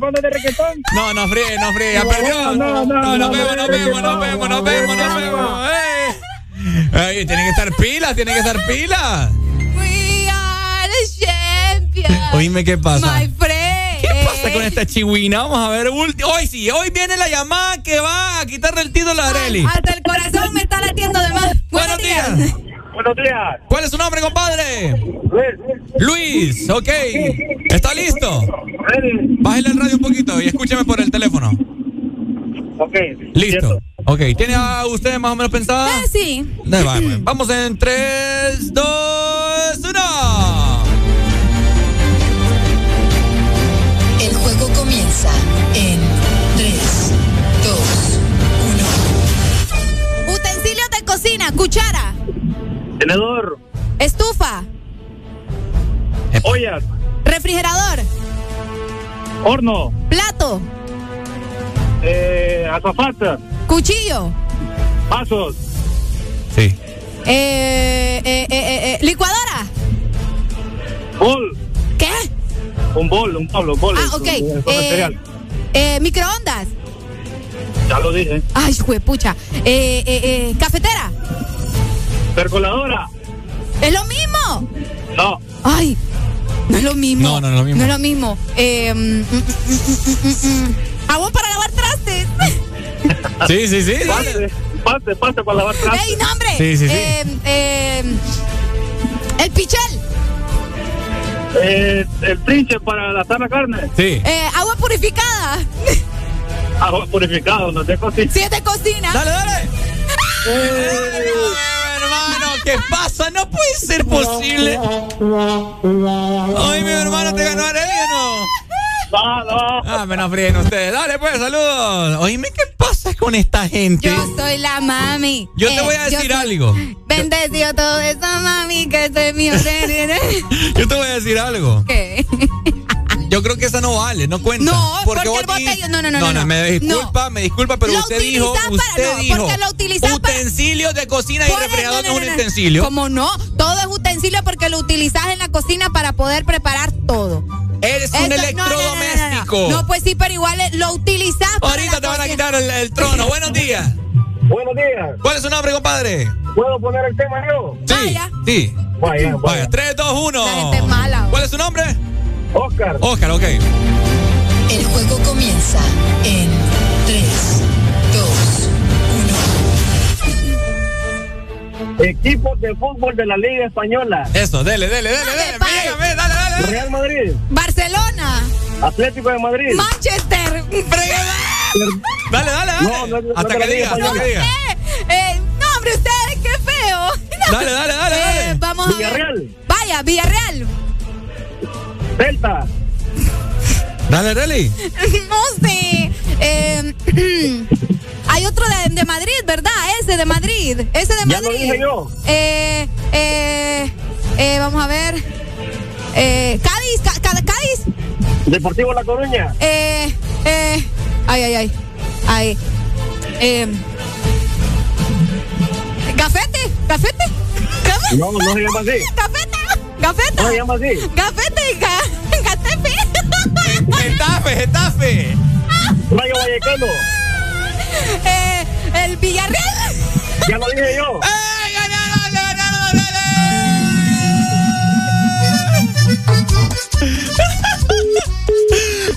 No, no fríe, no fríe, ya No, perdió. no, no, no, nos no, vemos, nos no, vemos, no, nos vemos, nos no, vemos, nos no, vemos. ¡Eh! Ey, tienen que estar pilas, tienen que estar pilas. We are the champions. Oíme, ¿qué pasa? My friend. ¿Qué pasa con esta chihuina? Vamos a ver. Hoy sí, hoy viene la llamada que va a quitarle el título a Areli. Hasta el corazón me está latiendo de más. Buenos días. Buenos días. ¿Cuál es su nombre, compadre? Luis, ok. ¿Está listo? Bájale el radio un poquito y escúcheme por el teléfono. Ok. Listo. Ok, ¿tiene a usted más o menos pensada? Eh, sí. Vamos en 3, 2, 1. El juego comienza en 3, 2, Utensilios de cocina. Cuchara. Tenedor. Estufa. Ollas. Refrigerador. Horno. Plato. Eh, azafata. Cuchillo. Vasos. Sí. Eh, eh, eh, eh, eh, licuadora. Bol. ¿Qué? Un bol, un bol, un bol. Ah, ok. Un- Eh, eh, microondas. Ya lo dije. Ay, juepucha. Eh, eh, eh, cafetera. Percoladora. ¿Es lo mismo? No. Ay, no es lo mismo. No, no, no es lo mismo. No es lo mismo. Eh, mm, mm, mm, mm, mm, mm. Para lavar trastes. Sí, sí, sí. Pase, pase, pase para lavar trastes. ¡Ey, nombre! Sí, sí, sí. Eh, eh, el pichel. Eh, el trinche para la sana carne. Sí. Eh, agua purificada. Agua purificado, no te cocina. Si es de cocina. Dale, dale. ¿Qué pasa? No puede ser posible. Ay, mi hermano, ¿te ganó Areli o no? Ah, me no fríen ustedes. Dale, pues, saludos. Oíme, ¿qué pasa con esta gente? Yo soy la mami. Yo te Eh, voy a decir algo. Bendecido todo eso, mami, que soy mío. Yo te voy a decir algo. ¿Qué? Yo creo que esa no vale, no cuenta. No, porque vos el botellón- dijiste- no, no, no, no, no. me disculpa, me disculpa, pero Lo usted dijo, para- usted no, dijo, porque lo utilizás para- utensilios de cocina y refrigerador no, no, no, es un no, no. utensilio. Como no, todo es utensilio porque lo utilizas en la cocina para poder preparar todo. Eres Eso- un no, no, no, no, electrodoméstico. No, no, pues sí, pero igual lo utilizas para Ahorita te van a quitar el, el trono. Buenos días. Buenos días. ¿Cuál es su nombre, compadre? ¿Puedo poner el tema yo? Sí. Vaya. Sí. Vaya, Vaya, vaya. 3, 2, 1. La gente es mala. ¿Cuál es su nombre? Oscar. Oscar, ok. El juego comienza en 3, 2, Equipos de fútbol de la Liga Española. Eso, dele, dele, dele, Dale. Dígame, dale, dale, dale. Real Madrid. Barcelona, Atlético de Madrid. Manchester. Dale, dale, dale. No, no, no hasta que la diga, digas, hasta que diga. Eh, eh, no, hombre, ustedes, qué feo. Dale, dale, dale, Eh, dale. Vamos a ver. Villarreal. Vaya, Villarreal. Delta. Dale, Relly. No sé. Eh, hay otro de, de Madrid, ¿verdad? Ese de Madrid. Ese de Ya lo Madrid. dije yo. Eh, eh, eh, vamos a ver. Eh, Cádiz, Ca- Cádiz. Deportivo La Coruña. Eh, eh, ay, ay, ay. Ay. Eh, gafete. Gafete. No, no se llama así. Gafeta, gafeta. No se llama así. Gafete y ga- gatepe. Getafe, Getafe. Rayo Vallecano. Eh, el Villarreal. Ya lo dije yo. ¡Ey, ganaron, ganaron, ganaron!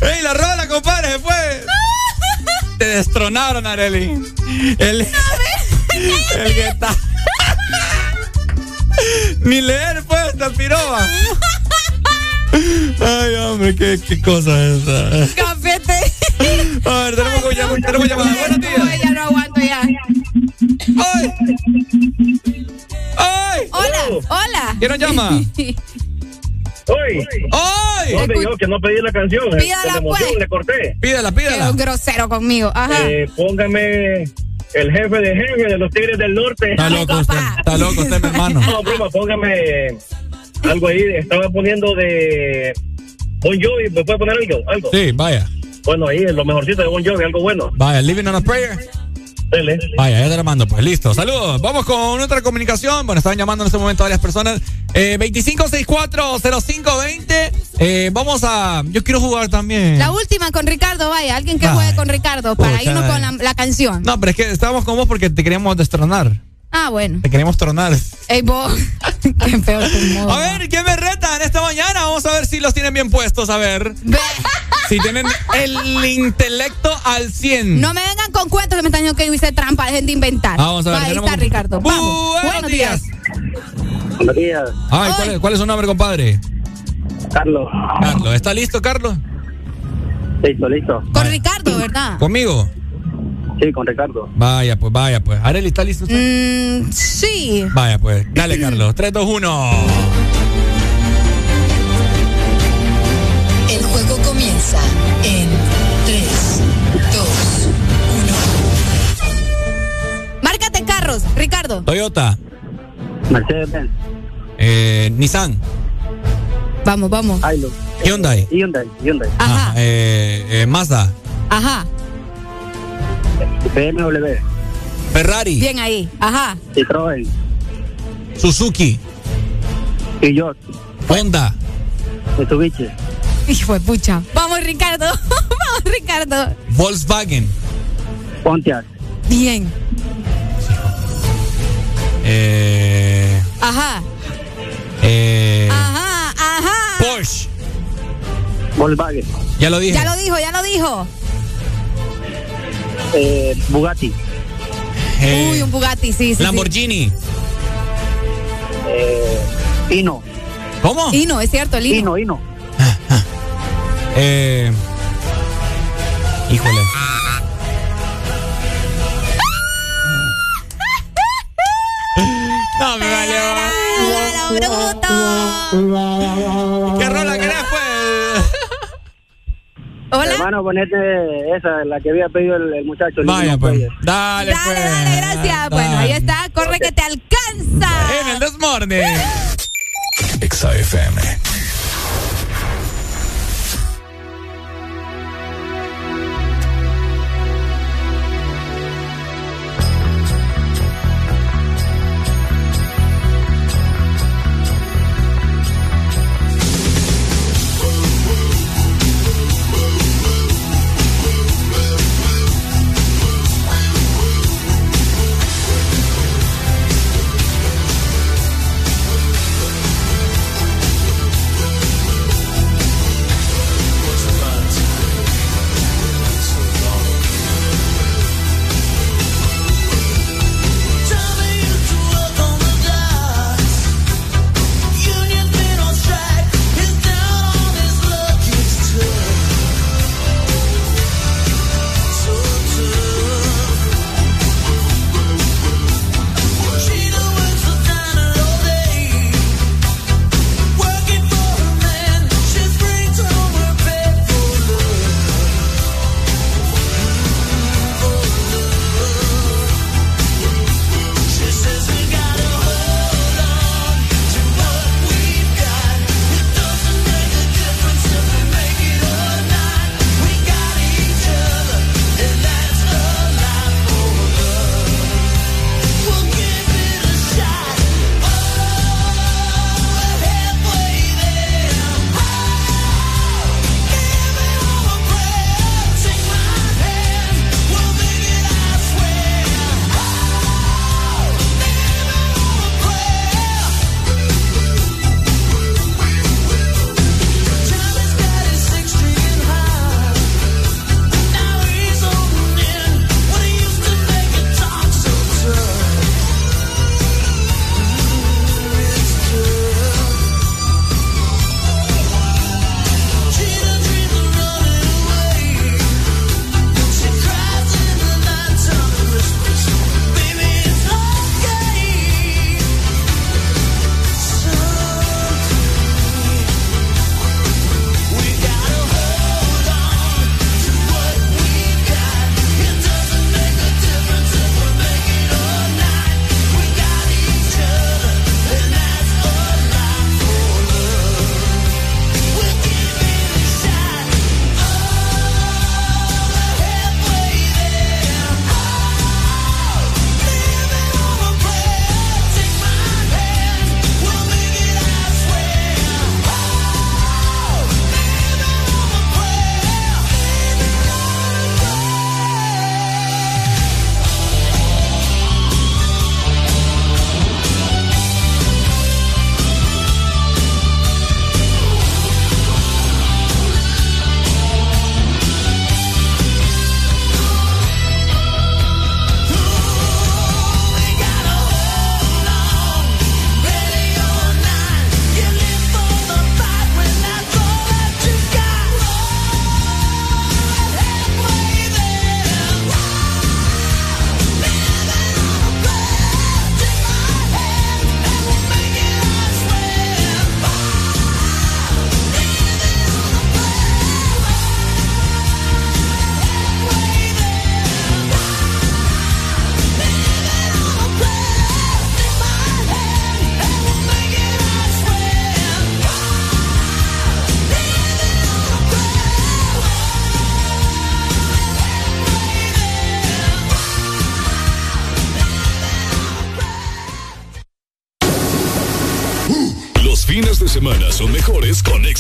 ¡Ey, la rola, compadre! Se fue. Te destronaron, Areli. El. El Getafe. Ni leer, pues, te piroba. Ay, hombre, qué, qué cosa es esa. Gafete. A ver, tenemos que llamar. Tenemos llamada. Buenos días. Ay, ya no aguanto ya. ¡Ay! ¡Ay! Hola, hola. ¿Quién nos llama? Hoy. ¡Ay! ¿Dónde yo que no pedí la canción? Pídala, De la emoción pues. le corté. Pídala, pídala. grosero conmigo. Ajá. Eh, póngame el jefe de jefe de los Tigres del Norte. Está loco usted. Está loco usted, mi hermano. No, broma, póngame algo ahí. Estaba poniendo de Bon Jovi. ¿Me puede poner algo? algo? Sí, vaya. Bueno, ahí lo mejorcito de Bon Jovi, algo bueno. Vaya, Living on a Prayer. Dele. Vaya, ya te la mando, pues listo. Saludos. Vamos con otra comunicación. Bueno, estaban llamando en este momento varias personas. Eh, 25640520. Eh, vamos a. Yo quiero jugar también. La última con Ricardo, vaya. Alguien que Ay. juegue con Ricardo para Pucha, irnos con la, la canción. No, pero es que estábamos con vos porque te queríamos destronar. Ah, bueno. Te queríamos tronar. Ey, vos. Qué feo tu modo. A ver, ¿quién me reta en esta mañana? Vamos a ver si los tienen bien puestos. A ver. Si tienen el intelecto al 100. No me vengan con cuentos que me están diciendo que yo hice trampa. Dejen de inventar. Ah, vamos a ver, Ahí está un- Ricardo. Vamos. Buenos días. Buenos días. Ay, ¿cuál, es, cuál es su nombre, compadre? Carlos. Carlos. ¿Está listo, Carlos? Listo, listo. Con Ricardo, ¿verdad? ¿Conmigo? Sí, con Ricardo. Vaya, pues, vaya, pues. Areli, ¿está listo usted? Mm, sí. Vaya, pues. Dale, Carlos. 3, 2, 1. El juego comienza en 3, 2, Márcate carros, Ricardo. Toyota. Mercedes-Benz. Eh, Nissan. Vamos, vamos. Hilux. Hyundai. Hyundai. Hyundai. Ajá. Eh, eh, Mazda. Ajá. BMW. Ferrari. Bien ahí. Ajá. Citroën. Suzuki. Peugeot. Honda. Mitsubishi. Hijo de pucha. Vamos, Ricardo. Vamos, Ricardo. Volkswagen. Pontiac. Bien. Eh, Ajá. eh, Ajá. Ajá. Porsche. Volkswagen. Ya lo dije. Ya lo dijo, ya lo dijo. Eh, Bugatti. Eh, Uy, un Bugatti, sí, sí. Lamborghini. Eh, Hino. ¿Cómo? Hino, es cierto, el hino. Hino, Hino. Eh, híjole. No me valió. Hola. Hermano, ponete esa, la que había pedido el, el muchacho. Vaya, pues. Dale, Dale, pues. dale, gracias. Bueno, ahí está. Corre que te alcanza. En el desmorning. Exa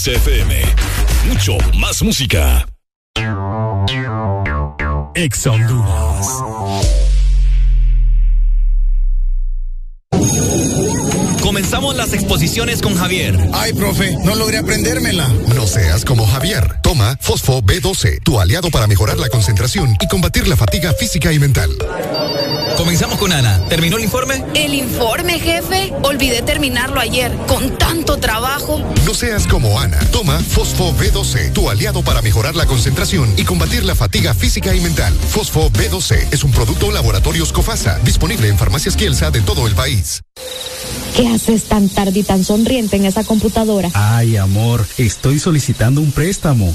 XFM. Mucho más música. Ex Honduras. Comenzamos las exposiciones con Javier. Ay, profe, no logré aprendérmela. No seas como Javier. Toma Fosfo B12, tu aliado para mejorar la concentración y combatir la fatiga física y mental. Comenzamos con Ana. ¿Terminó el informe? El informe, jefe. Olvidé terminarlo ayer. Con tanto trabajo. No seas como Ana. Toma Fosfo B12, tu aliado para mejorar la concentración y combatir la fatiga física y mental. Fosfo B12 es un producto Laboratorios Cofasa, disponible en farmacias Kielsa de todo el país. ¿Qué haces tan tarde y tan sonriente en esa computadora? Ay, amor, estoy solicitando un préstamo.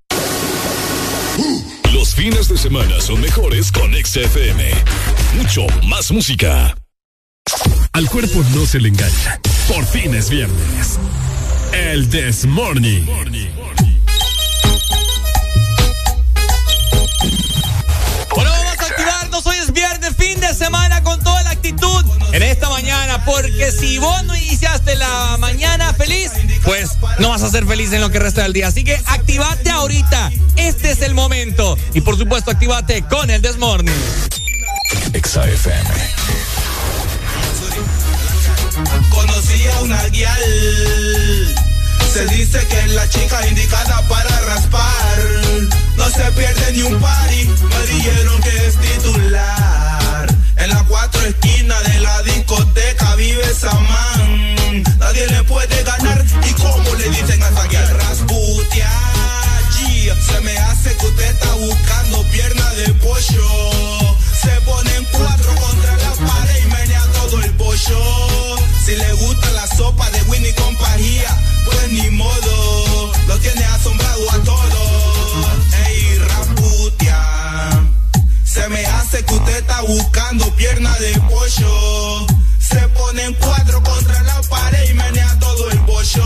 Fines de semana son mejores con XFM. Mucho más música. Al cuerpo no se le engaña. Por fin es viernes. El This Morning. Bueno, en esta mañana. Porque si vos no iniciaste la mañana feliz, pues no vas a ser feliz en lo que resta del día. Así que activate ahorita. Este es el momento. Y por supuesto, activate con el Desmorning. XFM. Conocí a una guial. Se dice que es la chica indicada para raspar. No se pierde ni un party. Me dijeron que es titular. En las cuatro esquinas de la discoteca vive esa man. Nadie le puede ganar. ¿Y cómo le dicen a esa guial? Rasputia. G. Se me hace que usted está buscando pierna de pollo. Se ponen cuatro contra la pared y menea todo el pollo. Si le gusta la sopa de Winnie compañía, pues ni modo. Que usted está buscando pierna de pollo. Se ponen cuatro contra la pared y menea todo el pollo.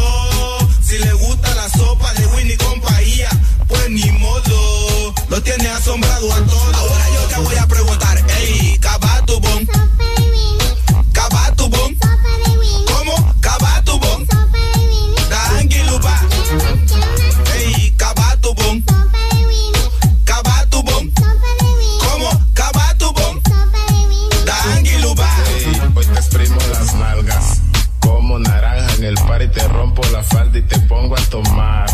Si le gusta la sopa de Winnie compañía, pues ni modo. Lo tiene asombrado a todos. Rompo la falda y te pongo a tomar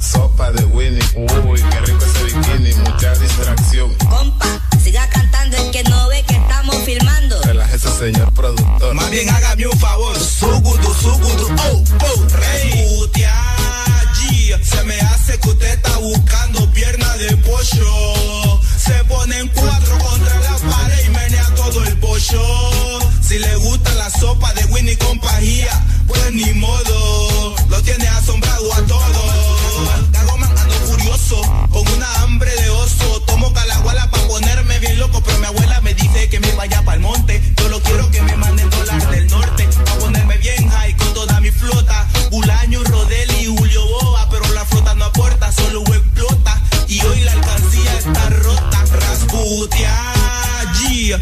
sopa de Winnie. Uy, qué rico ese bikini, mucha distracción. Compa, siga cantando, es que no ve que estamos filmando. Relájese, señor productor. Más bien hágame un favor. Sugudu, sugudu, oh, oh, Rasputia, G. Se me hace que usted está buscando pierna de pollo. Se ponen cuatro contra la pared y menea todo el pollo. Si le gusta la sopa de Winnie compañía, pues ni modo. Tiene asombrado a todos. Gagoman ando furioso, con una hambre de oso. Tomo calaguala para ponerme bien loco, pero mi abuela me dice que me vaya para el monte. Yo lo quiero que me manden dólar del norte, para ponerme bien high con toda mi flota. Bulaño, Rodel y Julio Boa, pero la flota no aporta, solo explota. Y hoy la alcancía está rota. Rasputia.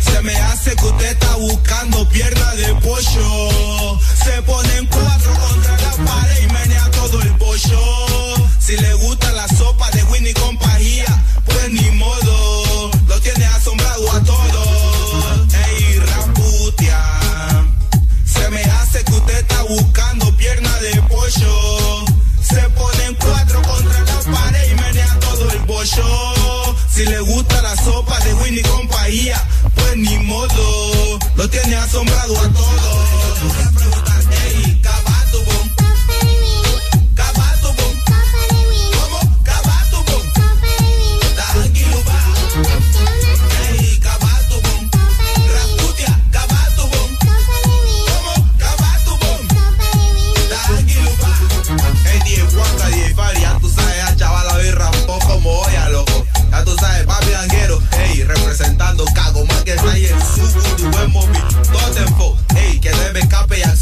Se me hace que usted está buscando pierna de pollo. show.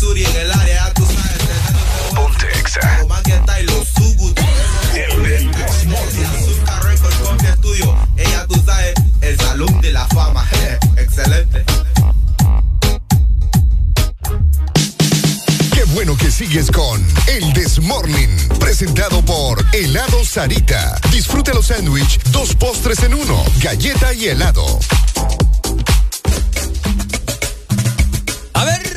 Suri en el área, tú sabes, Ponte Exa. Como que está y los sugu. Azúcar Record con mi estudio. Ella, tú sabes, el salón de la fama. Excelente. Qué bueno que sigues con El Desmorning, presentado por Helado Sarita. Disfruta los sándwich, dos postres en uno, galleta y helado. A ver,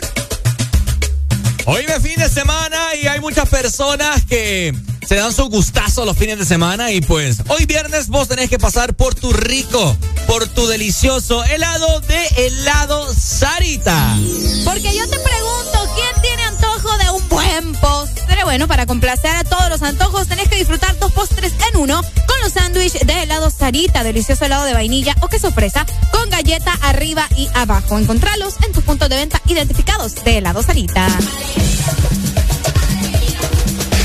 Hoy es fin de semana y hay muchas personas que se dan su gustazo los fines de semana y pues hoy viernes vos tenés que pasar por tu rico, por tu delicioso helado de helado Sarita. Porque yo te pregunto, ¿quién tiene antojo de un buen postre? Pero bueno, para complacer a todos los antojos, tenés que disfrutar dos postres en uno con los sándwiches de helado Sarita, delicioso helado de vainilla o queso fresa con galleta arriba y abajo. Encontralos en tus puntos de venta identificados de helado Sarita.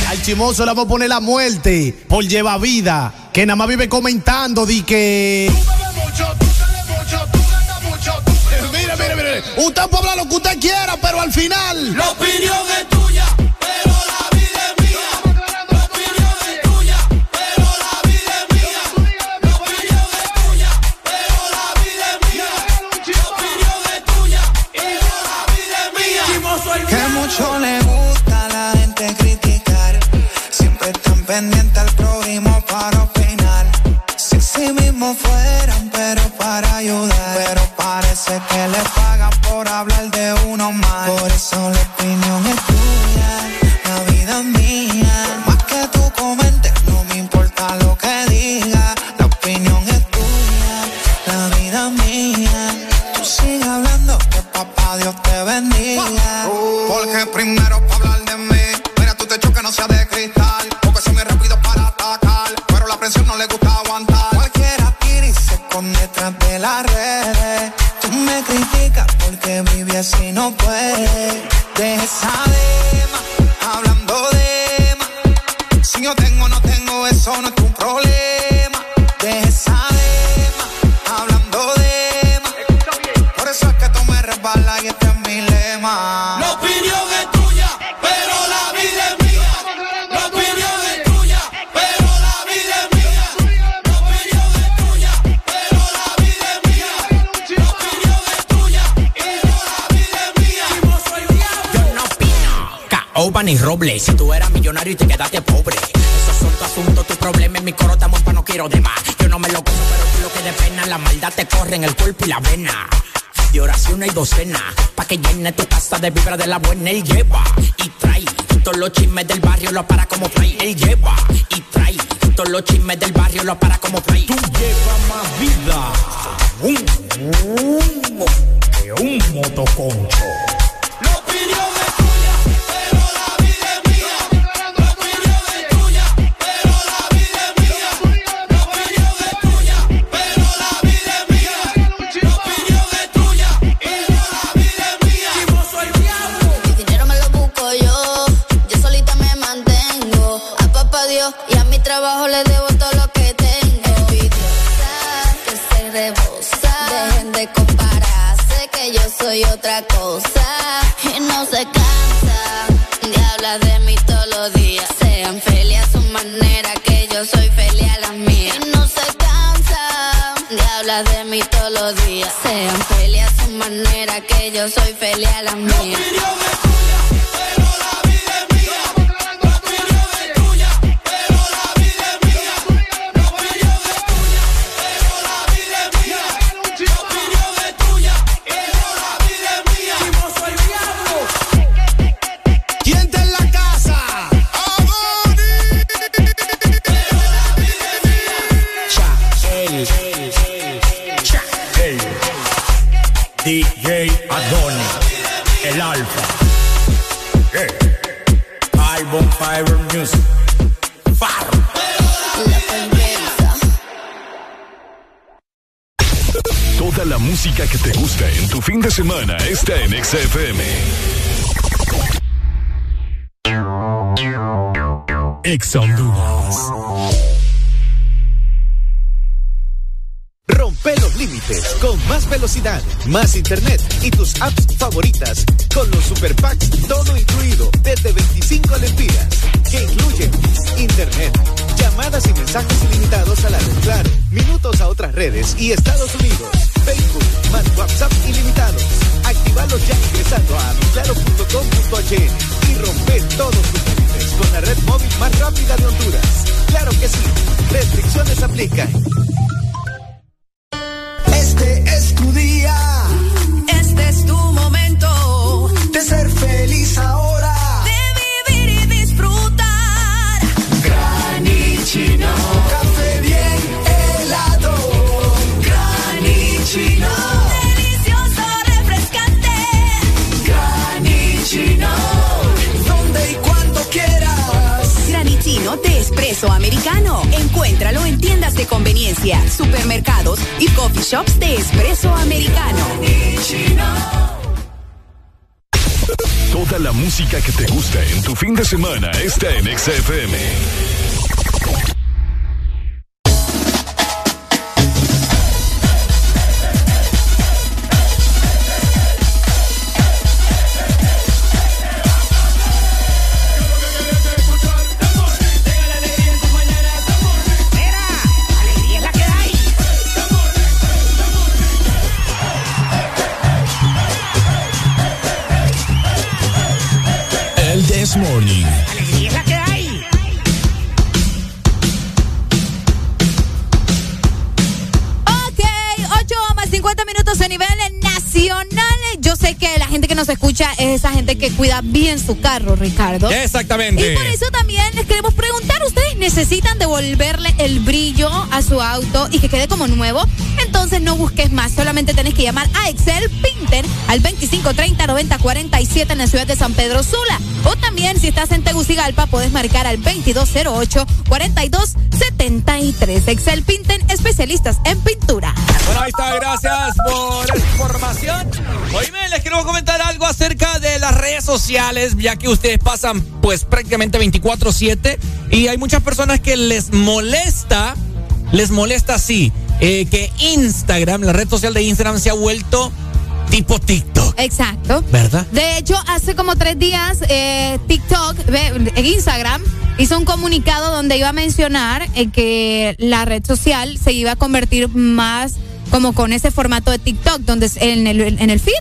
Al chimoso le vamos a poner la muerte por lleva vida, que nada más vive comentando di que... Eh, mire, mire, mire, usted puede hablar lo que usted quiera, pero al final... La opinión es tuya. de vibra de la buena él lleva. Su carro, Ricardo. Exactamente. Y por eso también les queremos preguntar, ¿ustedes necesitan devolverle el brillo a su auto y que quede como nuevo? Entonces no busques más, solamente tenés que llamar a Excel Pinter al 2530-9047 en la ciudad de San Pedro Sula. O también si estás en Tegucigalpa puedes marcar al 2208-4273. Excel Pinter, especialistas en pintura. Bueno, ahí está, gracias por la información. Oíme, les quiero comentar algo acerca redes sociales, ya que ustedes pasan pues prácticamente 24/7 y hay muchas personas que les molesta, les molesta sí, eh, que Instagram, la red social de Instagram se ha vuelto tipo TikTok, Exacto. ¿verdad? De hecho, hace como tres días, eh, TikTok, en Instagram, hizo un comunicado donde iba a mencionar eh, que la red social se iba a convertir más como con ese formato de TikTok, donde es en el, en el feed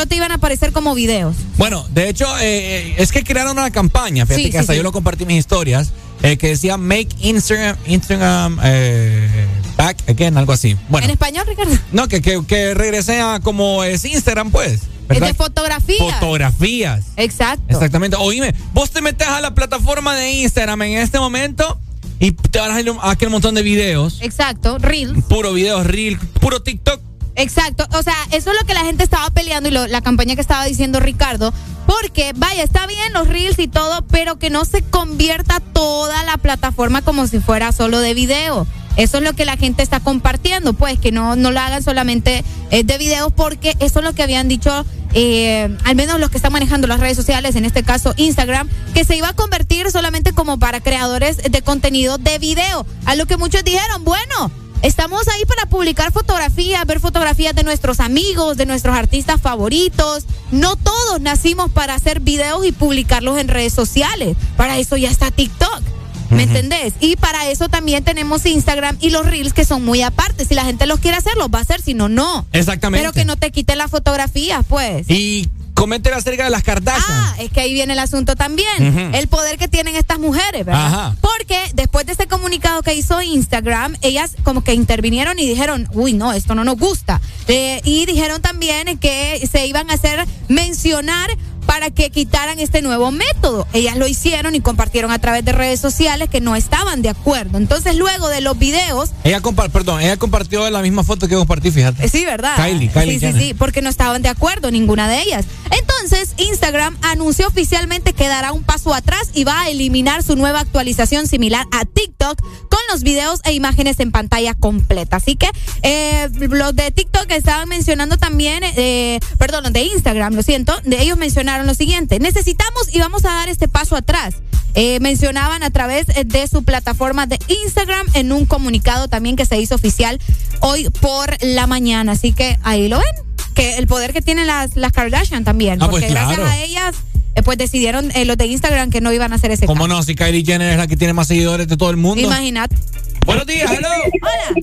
solo te iban a aparecer como videos. Bueno, de hecho, eh, es que crearon una campaña, fíjate Sí, que sí, hasta sí. yo lo compartí en mis historias, eh, que decía Make Instagram, Instagram eh, Back Again, algo así. Bueno, ¿En español, Ricardo? no, que, que, que regrese a como es Instagram, pues. Es ¿verdad? de fotografía. Fotografías. Exacto. Exactamente. Oíme, vos te metes a la plataforma de Instagram en este momento y te van a salir aquel montón de videos. Exacto, Reels. Puro videos, reel, puro TikTok. Exacto, o sea, eso es lo que la gente estaba peleando y lo- la campaña que estaba diciendo Ricardo, porque vaya, está bien los reels y todo, pero que no se convierta toda la plataforma como si fuera solo de video. Eso es lo que la gente está compartiendo, pues que no, no lo hagan solamente eh, de videos, porque eso es lo que habían dicho, eh, al menos los que están manejando las redes sociales, en este caso Instagram, que se iba a convertir solamente como para creadores de contenido de video. A lo que muchos dijeron, bueno, Estamos ahí para publicar fotografías, ver fotografías de nuestros amigos, de nuestros artistas favoritos. No todos nacimos para hacer videos y publicarlos en redes sociales. Para eso ya está TikTok. ¿Me entendés? Y para eso también tenemos Instagram y los Reels que son muy aparte. Si la gente los quiere hacer, los va a hacer. Si no, no. Exactamente. Pero que no te quiten las fotografías, pues. Y comenten acerca de las Kardashian. Ah, es que ahí viene el asunto también. El poder que tienen estas mujeres, ¿verdad? Ajá. Porque después de este comunicado que hizo Instagram, ellas como que intervinieron y dijeron, uy, no, esto no nos gusta. Eh, y dijeron también que se iban a hacer mencionar para que quitaran este nuevo método. Ellas lo hicieron y compartieron a través de redes sociales que no estaban de acuerdo. Entonces, luego de los videos, Ella perdón, ella compartió la misma foto que compartí, fíjate. Sí, ¿verdad? Kylie, Kylie Sí, sí, sí, porque no estaban de acuerdo ninguna de ellas. Entonces, Instagram anunció oficialmente que dará un paso atrás y va a eliminar su nueva actualización similar a TikTok con los videos e imágenes en pantalla completa. Así que eh, los de TikTok estaban mencionando también, eh, perdón, los de Instagram, lo siento, de ellos mencionaron lo siguiente, necesitamos y vamos a dar este paso atrás. Eh, mencionaban a través eh, de su plataforma de Instagram en un comunicado también que se hizo oficial hoy por la mañana. Así que ahí lo ven, que el poder que tienen las, las Kardashian también. Ah, pues porque gracias claro. a ellas, eh, pues decidieron eh, los de Instagram que no iban a hacer ese ¿Cómo no? Si Kylie Jenner es la que tiene más seguidores de todo el mundo. Imagínate. Buenos días, hello. Hola.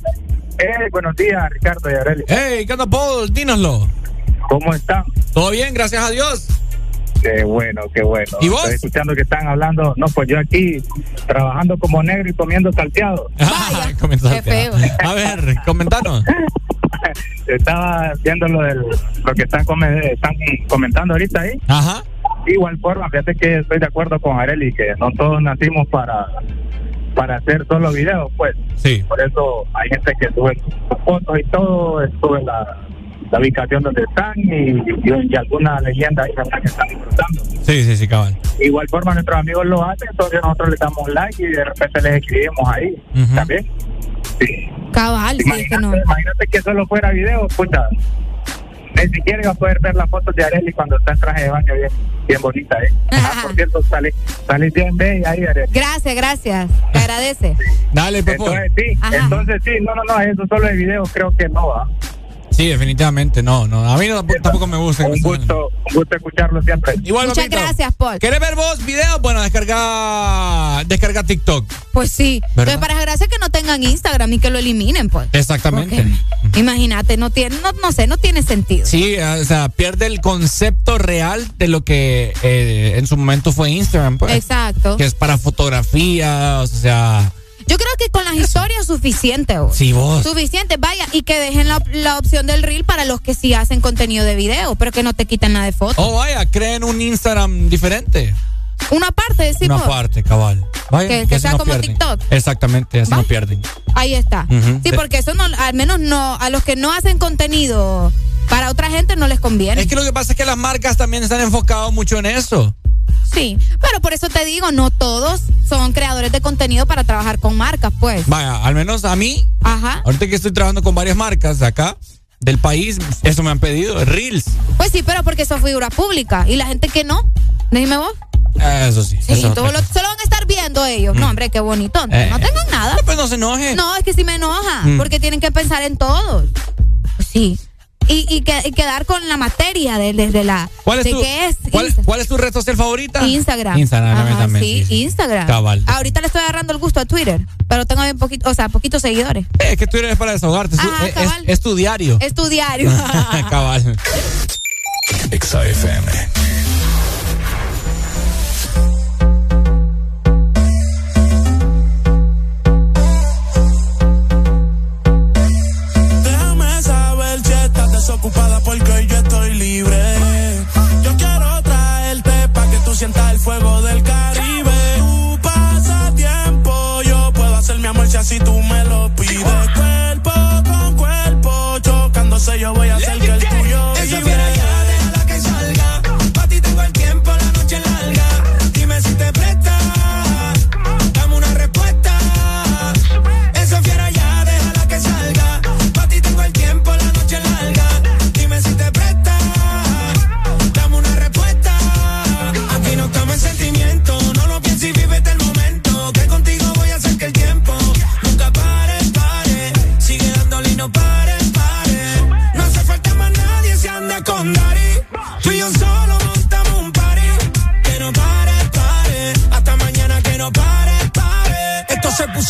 Eh, buenos días, Ricardo y Arely. Hey, ¿qué onda, Paul? Dínoslo. ¿Cómo están? Todo bien, gracias a Dios. Qué bueno, qué bueno. ¿Y vos? Estoy escuchando que están hablando. No, pues yo aquí trabajando como negro y comiendo salteado. Ah, comenzó Qué feo. A ver, comentanos. Estaba viendo lo, del, lo que están, come- están comentando ahorita ahí. Ajá. Igual forma, fíjate que estoy de acuerdo con Areli, que no todos nacimos para para hacer solo videos, pues. Sí. Por eso hay gente que sube fotos y todo, sube la, la ubicación donde están y, y, y alguna leyenda ahí que están disfrutando. Sí, sí, sí, cabal. Igual forma nuestros amigos lo hacen, entonces nosotros le damos like y de repente les escribimos ahí Ujú. también. Cabal, sí, es que no. Imagínate que solo fuera video, pucha. Ni siquiera iba a poder ver las fotos de Areli cuando está en traje de baño bien, bien bonita, ¿eh? Ah, por cierto, salí, salí bien bella ahí, Areli. Gracias, gracias. Te agradece. Dale, Pepo. Entonces sí, Ajá. entonces sí, no, no, no, eso solo de video creo que no va. Sí, definitivamente, no, no. A mí no, tampoco me gusta. Un gusto, un gusto escucharlo siempre. Igual, Muchas papito. gracias, Paul. ¿Quieres ver vos videos? Bueno, descarga, descarga TikTok. Pues sí. ¿Verdad? Entonces, para desgracia que no tengan Instagram y que lo eliminen, pues. Exactamente. Imagínate, no tiene, no, no sé, no tiene sentido. Sí, o sea, pierde el concepto real de lo que eh, en su momento fue Instagram, pues. Exacto. Que es para fotografías, o sea. Yo creo que con las historias suficiente. vos. Sí, vos. Suficiente, vaya, y que dejen la, la opción del reel para los que sí hacen contenido de video, pero que no te quiten nada de fotos. Oh, vaya, creen un Instagram diferente. Una parte, decimos. Una parte, cabal. Vaya, Que- sea no como pierden. TikTok. Exactamente, así no pierden. Ahí está. Sí, De- porque eso no, al menos no, a los que no hacen contenido para otra gente no les conviene. Es que lo que pasa es que las marcas también están enfocadas mucho en eso. Sí, pero por eso te digo, no todos son creadores de contenido para trabajar con marcas, pues. Vaya, al menos a mí, Ajá. ahorita que estoy trabajando con varias marcas acá, del país, eso me han pedido, Reels. Pues sí, pero porque son figura pública y la gente que no. Dime vos. Eso sí. Sí, eso todo lo, se lo van a estar viendo ellos. No, hombre, qué bonito. Eh. No tengan nada. Pues no se enojen. No, es que sí me enoja, Mm. porque tienen que pensar en todos. Pues sí. Y, y, que- y quedar con la materia de, de- de la. ¿Cuál es de tu, qué es ¿cuál, cuál es tu red social favorita? Instagram. Instagram, Ajá, también. sí, Instagram. Cabal. Ahorita le estoy agarrando el gusto a Twitter, pero tengo bien poquito, o sea, poquitos seguidores. Eh, Es que Twitter es para desahogarte, es, tu- Ajá, es- cabal. es- es tu diario. Es tu diario. Cabal. XAFM. Si tú me lo pides. Cuerpo con cuerpo, chocándose yo voy a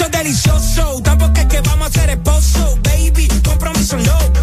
delicioso. Tampoco es que vamos a ser esposo, baby. Compromiso no.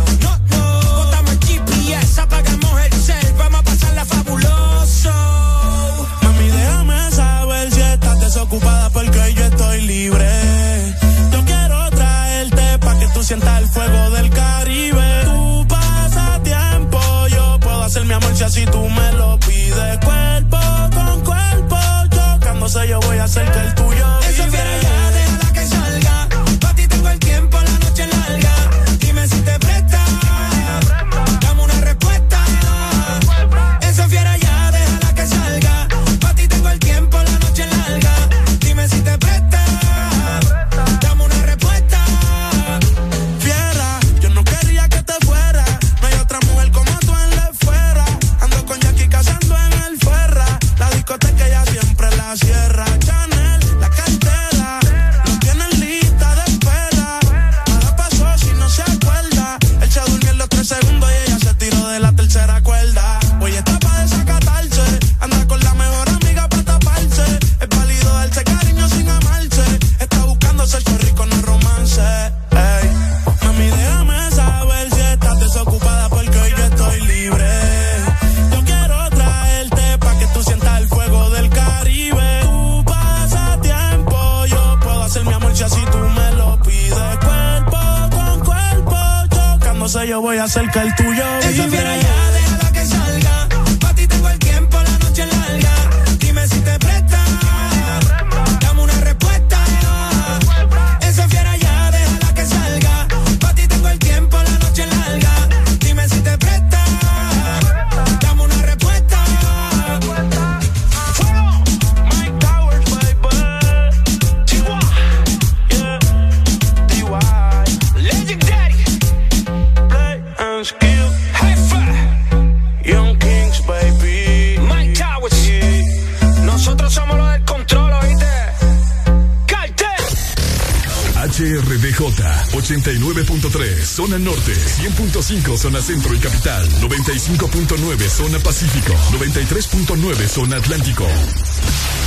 zona norte, 100.5 zona centro y capital, 95.9 zona pacífico, 93.9 zona atlántico.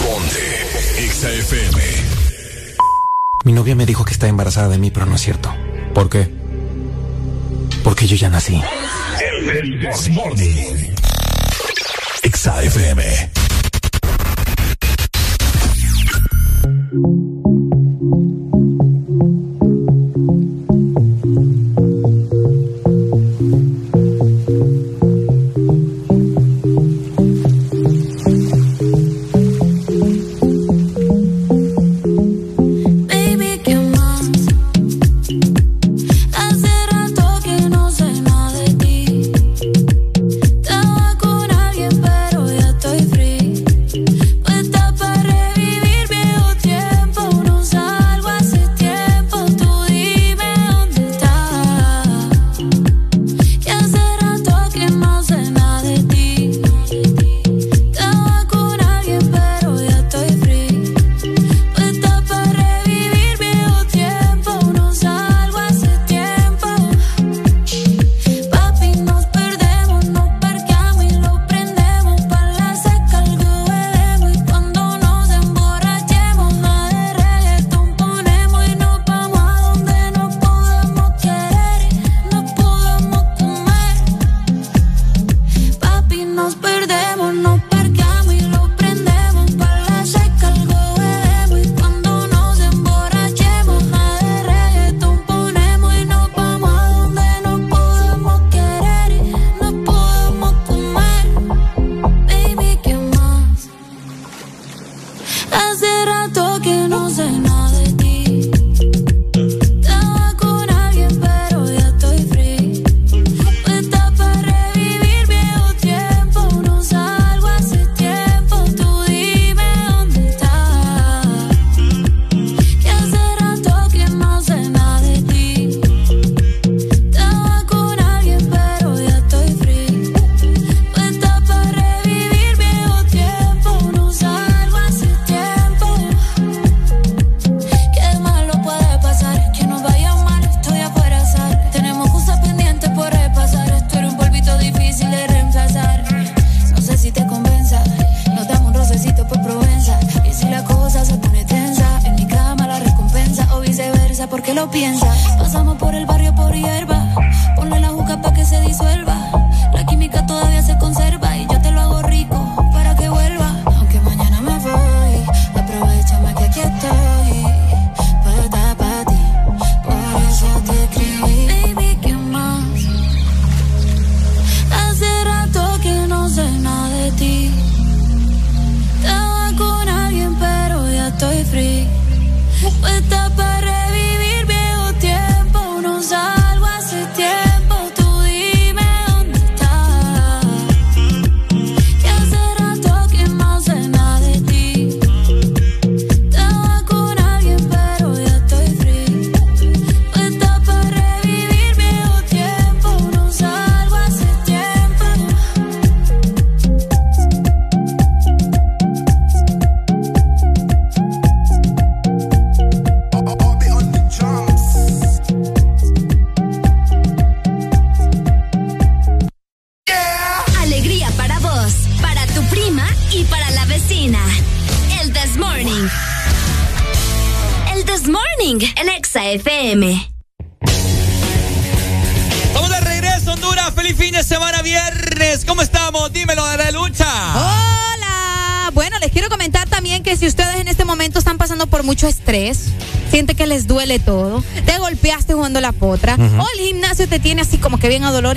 Ponte XAFM. Mi novia me dijo que está embarazada de mí, pero no es cierto. ¿Por qué? Porque yo ya nací. El, el, el, XAFM.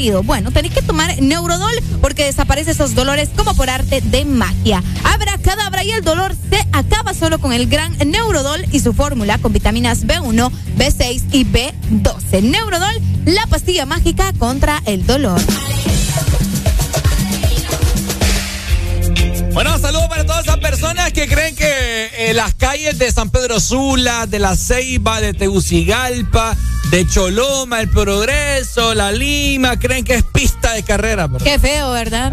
Bueno, tenéis que tomar Neurodol porque desaparece esos dolores como por arte de magia. Abra cadabra y el dolor se acaba solo con el gran Neurodol y su fórmula con vitaminas B1, B6 y B12. Neurodol, la pastilla mágica contra el dolor. Bueno, saludos para todas esas personas que creen que eh, las calles de San Pedro Sula, de La Ceiba, de Tegucigalpa, de Choloma, El Progreso, La Lima, creen que es pista de carrera. ¿verdad? Qué feo, ¿verdad?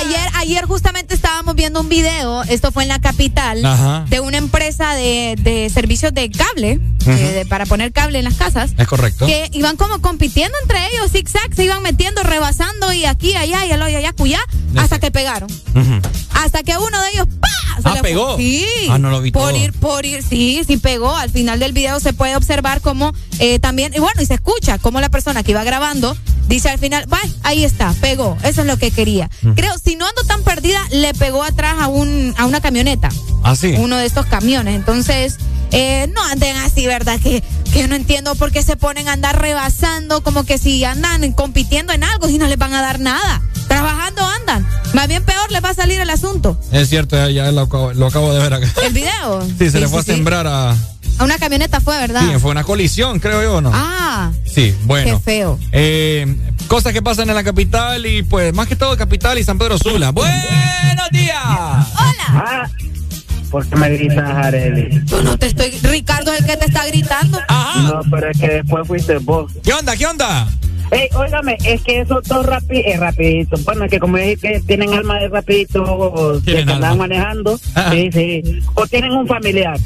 Ayer, ayer justamente estábamos viendo un video, esto fue en la capital, Ajá. de una empresa de, de servicios de cable, de- para poner cable en las casas. Es correcto. Que iban como compitiendo entre ellos, zigzag, se iban metiendo, rebasando y aquí, allá y allá, allá, cuyá, hasta que pegaron. Hasta que uno de ellos, ¡pa! Se Ah, pegó. Sí. Ah, no lo vi Por todo. ir, por ir, sí, sí pegó. Al final del video se puede observar cómo eh, también, y bueno, y se escucha cómo la persona que iba grabando dice al final, va, ahí está, pegó. Eso es lo que quería. Creo, si no ando tan perdida, le pegó atrás a un, a una camioneta. Ah, sí. Uno de estos camiones. Entonces, eh, no anden así, ¿verdad? Que, que yo no entiendo por qué se ponen a andar rebasando, como que si andan compitiendo en algo y no les van a dar nada. Trabajando andan. Más bien peor les va a salir el asunto. Es cierto, ya, ya lo, acabo, lo acabo de ver acá. El video. Sí, se le fue a sí. sembrar a... A una camioneta fue, ¿verdad? Sí, fue una colisión, creo yo, ¿no? Ah, Sí, bueno. qué feo. Eh, cosas que pasan en la capital y pues más que todo capital y San Pedro Sula. Buenos días. Hola. ¿Por qué me gritas, Areli? Yo no te estoy. Ricardo es el que te está gritando. No, pero es que después fuiste vos. ¿Qué onda? ¿Qué onda? Ey, óigame, es que esos dos rapi eh, rapidito, bueno, es que como es que tienen alma de rapidito, o que alma. manejando, Ajá. sí, sí, o tienen un familiar.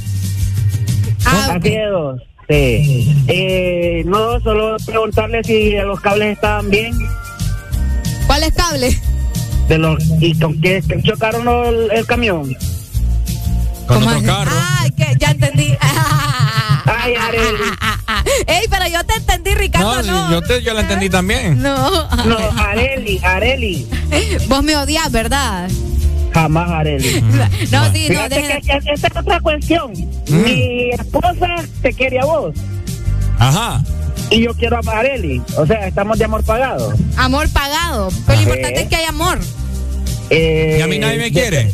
Ah, Así sí. Eh, no, solo preguntarle si los cables estaban bien, ¿Cuál es cable? de los y con qué chocaron el, el camión. Con otro carro. Ay, que ya entendí. Ay, Areli. Ey, pero yo te entendí, Ricardo. No, No, yo, te, yo la entendí también. no. No, Areli, Areli. Vos me odias, ¿verdad? Jamás, Areli. No, sí, no, Fíjate que esa es otra cuestión. Mm. Mi esposa te quiere a vos Ajá. y yo quiero a Areli. O sea, estamos de amor pagado. Amor pagado. Pero lo importante es que hay amor. Eh, ¿Y a mí nadie me quiere?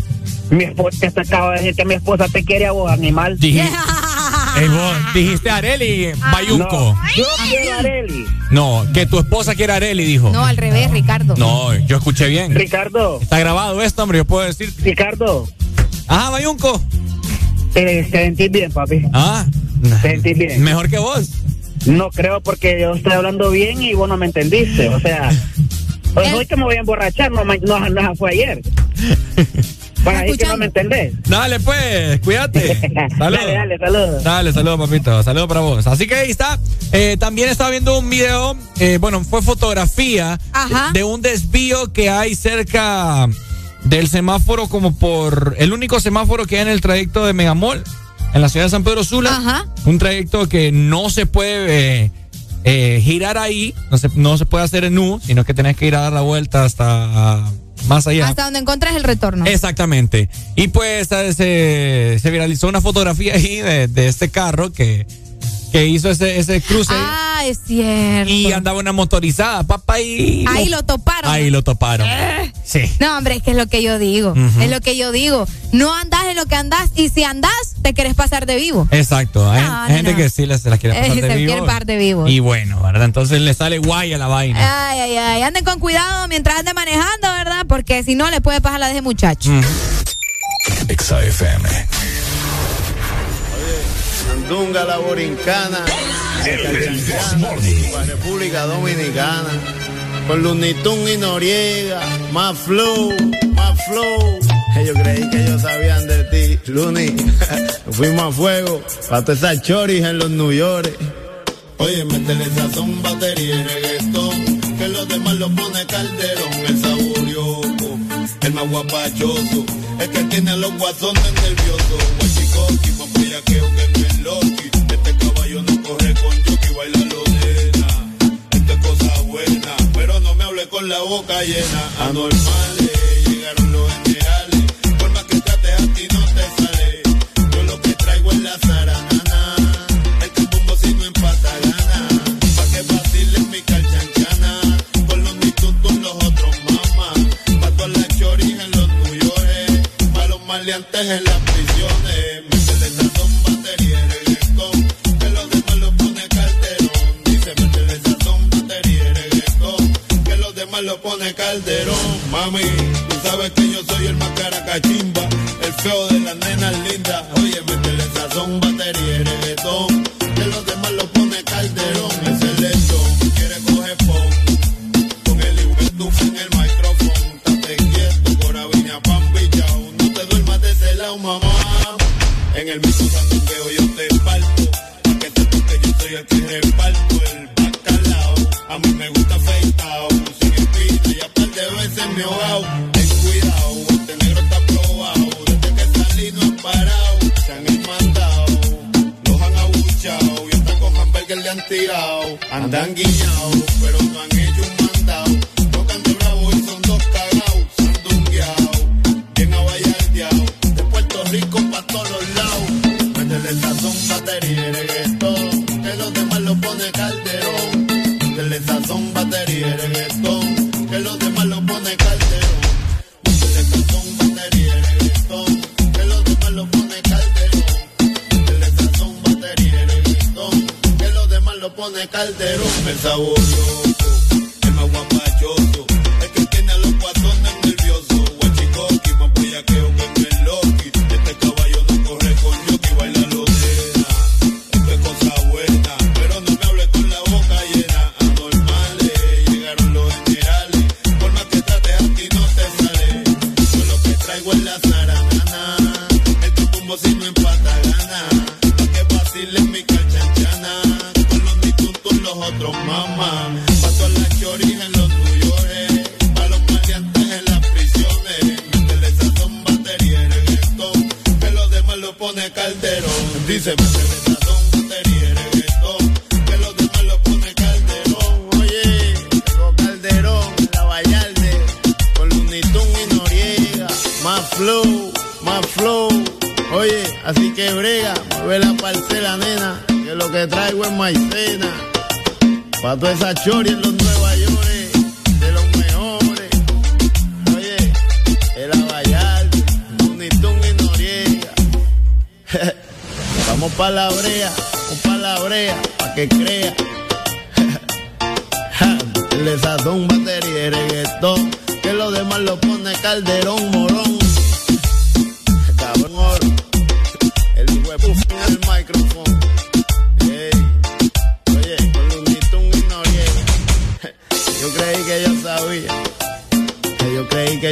Mi esposa te acaba de decir que mi esposa te quiere a vos, animal. Dije- Ey, vos dijiste Areli Bayunco. No, yo quiero a Areli. No, que tu esposa quiera Areli, dijo. No, al revés, Ricardo. No, yo escuché bien. Ricardo, Está grabado esto, hombre, yo puedo decir. Ricardo, Ajá, Bayunco. Te, te sentís bien, papi. Ah, Te sentís bien. mejor que vos. No creo porque yo estoy hablando bien y vos no me entendiste. O sea, pues El- hoy que me voy a emborrachar, no, no, no fue ayer. Para ahí que no me entendés. Dale, pues, cuídate. Saludos. Dale, dale, saludos. Dale, saludos, papito. Saludos para vos. Así que ahí está. Eh, también estaba viendo un video, eh, bueno, fue fotografía Ajá. de un desvío que hay cerca del semáforo, como por el único semáforo que hay en el trayecto de Megamol, en la ciudad de San Pedro Sula. Ajá. Un trayecto que no se puede eh, eh, girar ahí, no se, no se puede hacer en U, sino que tenés que ir a dar la vuelta hasta más allá. Hasta donde encuentres el retorno. Exactamente. Y pues eh, se, se viralizó una fotografía ahí de, de este carro que, que hizo ese, ese cruce Ah, es cierto. y andaba una motorizada, papá, y Ahí lo toparon. Ahí lo toparon. Sí. No, hombre, es que es lo que yo digo. Es lo que yo digo. No andás en lo que andás y si andás, te querés pasar de vivo. Exacto. Hay, No, hay no, gente no. que sí se las quiere Eh, pasar se de vivo. quiere pasar de vivo. Y bueno, ¿verdad? Entonces le sale guay a la vaina. Ay, ay, ay. Anden con cuidado mientras anden manejando, ¿verdad? Porque si no, le puede pasar la de ese muchacho. Exa FM. Sandunga la borincana. República Dominicana. Con Lunitun y Noriega. Más flow, más flow. Ellos creí que ellos sabían de ti, Luni. Fuimos a fuego. Para todas esas choris en los New York. Oye, métele sazón, batería y reggaetón. Que los demás lo pone calderón. El saborioco, el más guapachoso. El que tiene a los guasones nerviosos. Bellaqueo que este caballo no corre con Yoki, baila lo llena. Esto es cosa buena, pero no me hable con la boca llena. Anormales, llegaron los generales. Por más que trates a ti no te sale. Yo lo que traigo es la zaranana. Este bombo si no empata. Pa' que vacile mi calchancana. Con los institutos los otros mamás. Pa' todas las choris en los tuyos. Eh. Pa' los maleantes en las prisiones. Lo pone calderón. Mami, tú sabes que yo soy el más caracachimba. El feo de las nenas lindas. Oye, métele sazón, batería y reggaetón. Que los demás lo pone calderón. Es el lechón, quiere coger pon. Con el Ibuetufa en el micrófono. Estate quieto, por aviña pan pillao. No te duermas de ese lado, mamá. En el mismo sandungueo yo te parto. Pa' que te toque, yo soy el que reparto Ten cuidado, este negro está probado. Desde que salí no he parado. Se han mandado, los han abuchado. Y hasta con hamburger le han tirado. Andan guiñados, pero no han hecho un mandado. Tocan de bravo y son dos cagados. Sandungueados, bien abayardeados. De Puerto Rico pa' todos los lados. Métele sazón, batería y reggaetón. Que los demás lo pone calderón. Métele sazón, batería y reggaetón. Pone calderón. El sabor el más guapachoso. Así que brega, mueve la parcela, nena. Que lo que traigo es maicena. Pa' toda esa chori en los Nueva York, de los mejores. Oye, el Abayalde, Lunitún y Noriega. Vamos pa' la brea, vamos pa' la brea, pa' que crea. Le sazón, batería y reggaetón. Que lo demás lo pone calderón, morón.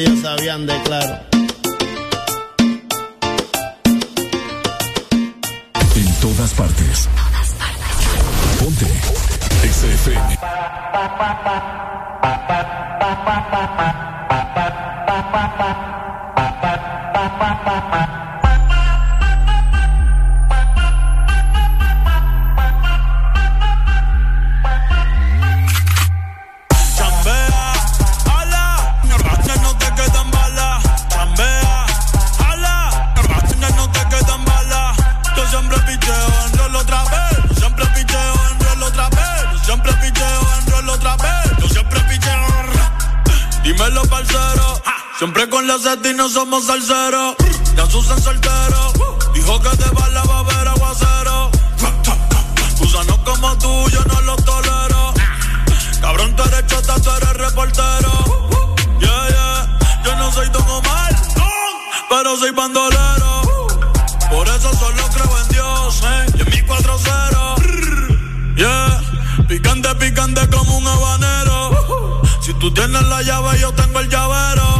Ellos sabían de claro. En todas partes. Ponte. XFM. Siempre con la seta y no somos salseros. Ya Susan soltero. Dijo que de bala va a haber aguacero. Gusanos como tú, yo no los tolero. Cabrón, tú eres chota, tú reportero. Yeah, yeah. Yo no soy Don Omar, pero soy bandolero. Por eso solo creo en Dios, eh. Y en mi 4-0. Yeah. Picante, picante como un habanero. Si tú tienes la llave, yo tengo el llavero.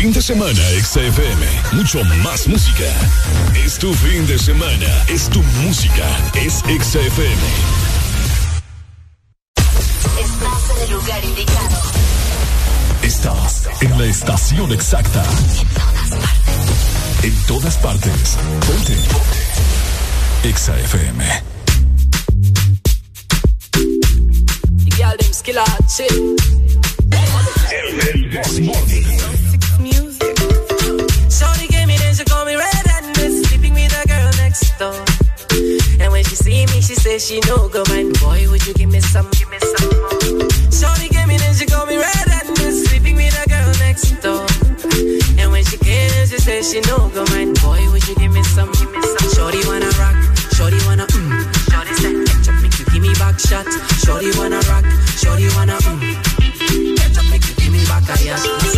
Fin de semana, XFM. Mucho más música. Es tu fin de semana. Es tu música. Es XFM. Estás en el lugar indicado. Estás en la estación exacta. En todas partes. Ponte. Exa FM. The girl them skill see me, she says she no go man. Boy, would you give me some, give me some more? Shorty gave me then she call me red and sleeping with a girl next door. And when she came, she says she no go man. Boy, would you give me some, give me some? Shorty wanna rock, shorty wanna mm. Shorty said, ketchup make you give me back shot. Shorty wanna rock, shorty wanna mm. Ketchup make you give me back a yash.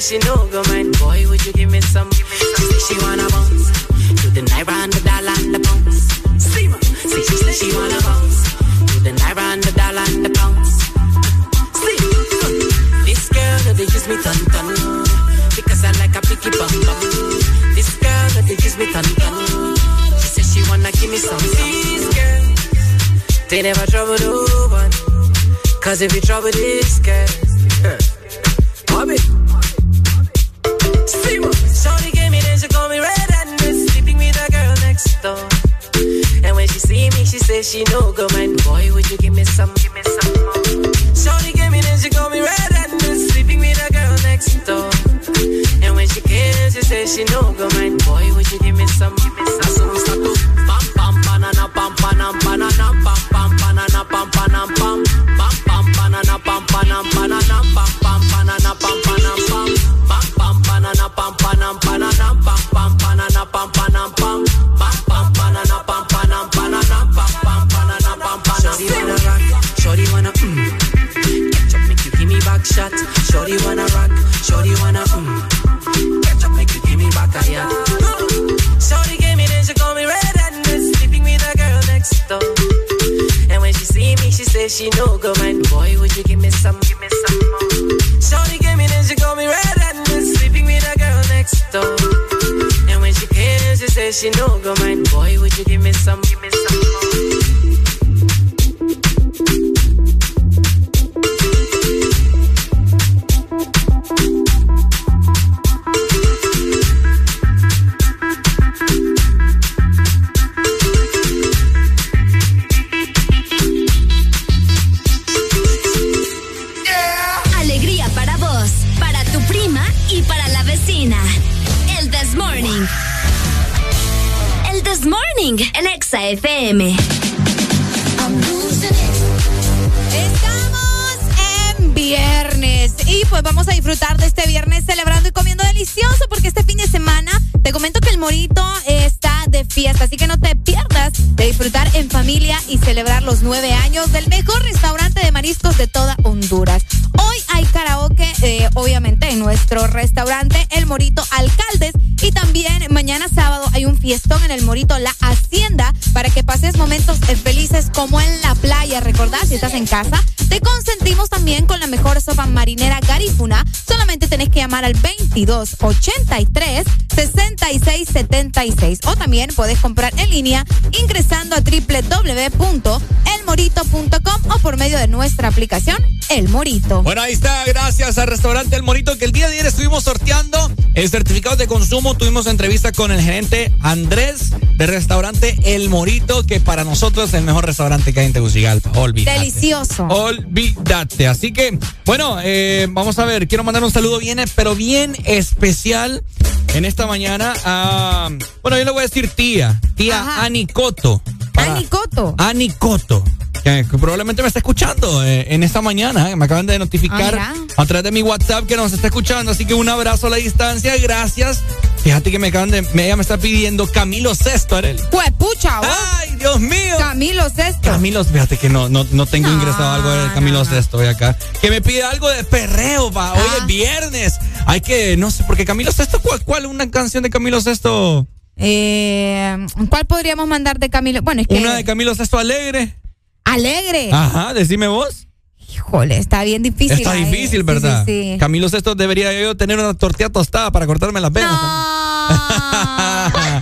in, she no go mind. Boy, would you give me some? Give me some. She say she wanna bounce to the naira and the dollar and the pounds. See ma? She say she wanna bounce to the naira and the dollar and the pounds. See, this girl they use me ton ton because I like a picky bum bum. This girl they use me ton ton. She said she wanna give me some. This girl. They never trouble no one. Cause if you trouble this girl, Bobby. See me, she no go man. Boy, would you give me some, give me some more? Shorty gave me then she call me red and sleeping with a girl next door. And when she came, she says she no go man. Boy, would you give me some, give me some? So we start to pam pam banana pam panam banana pam pam banana pam panam pam pam pam banana chat. Shorty wanna rock, shorty wanna um. mm. Catch up, make you give me back a yeah. Shorty gave me then she call me red handed, sleeping with a girl next door. And when she see me, she say she no go mind. Boy, would you give me some, give me some more. Shorty gave me then she call me red handed, sleeping with a girl next door. And when she came, she say she no go mind. Boy, would you give me some, give me some more. FM. Estamos en viernes y pues vamos a disfrutar de este viernes celebrando y comiendo delicioso porque este fin de semana te comento que el Morito está de fiesta, así que no te pierdas de disfrutar en familia y celebrar los nueve años del mejor restaurante de mariscos de toda Honduras. Hoy hay karaoke, eh, obviamente, en nuestro restaurante El Morito Alcaldes y también mañana sábado hay fiestón en el Morito La Hacienda para que pases momentos felices como en la playa. Recordad, si estás en casa, te consentimos también con la mejor sopa marinera Garifuna. Solamente tenés que llamar al 22 83 66 76 o también puedes comprar en línea ingresando a www.elmorito.com o por medio de nuestra aplicación El Morito. Bueno, ahí está, gracias al restaurante El Morito, que el día de ayer estuvimos sorteando el certificado de consumo. Tuvimos entrevista con el gerente Andrés del restaurante El Morito, que para nosotros es el mejor restaurante que hay en Tegucigalpa. Olvídate. Delicioso. Olvídate. Así que, bueno, eh, vamos a ver, quiero mandar un saludo bien, pero bien especial en esta mañana a, bueno, yo le voy a decir tía, tía Ani Coto. Ani Coto. Ani Coto. Que, probablemente me está escuchando eh, en esta mañana. eh, Me acaban de notificar Ah, a través de mi WhatsApp que nos está escuchando. Así que un abrazo a la distancia. Gracias. Fíjate que me acaban de. me- ella me está pidiendo Camilo Sesto, Arely. Pues pucha, vos. ¡Ay, Dios mío! Camilo Sesto. Camilo, fíjate que no, no, no tengo ingresado algo de Camilo Sesto hoy acá. Que me pide algo de perreo, va. Hoy Ah. es viernes. Hay que, no sé, porque Camilo Sesto, ¿cuál, cuál una canción de Camilo Sesto? Eh, ¿Cuál podríamos mandar de Camilo? Bueno, es que. Una de Camilo Sesto Alegre. Alegre. Ajá, decime vos. Híjole, está bien difícil. Está ahí. difícil, ¿verdad? sí, sí. Camilo Sesto debería yo tener una tortilla tostada para cortarme las venas.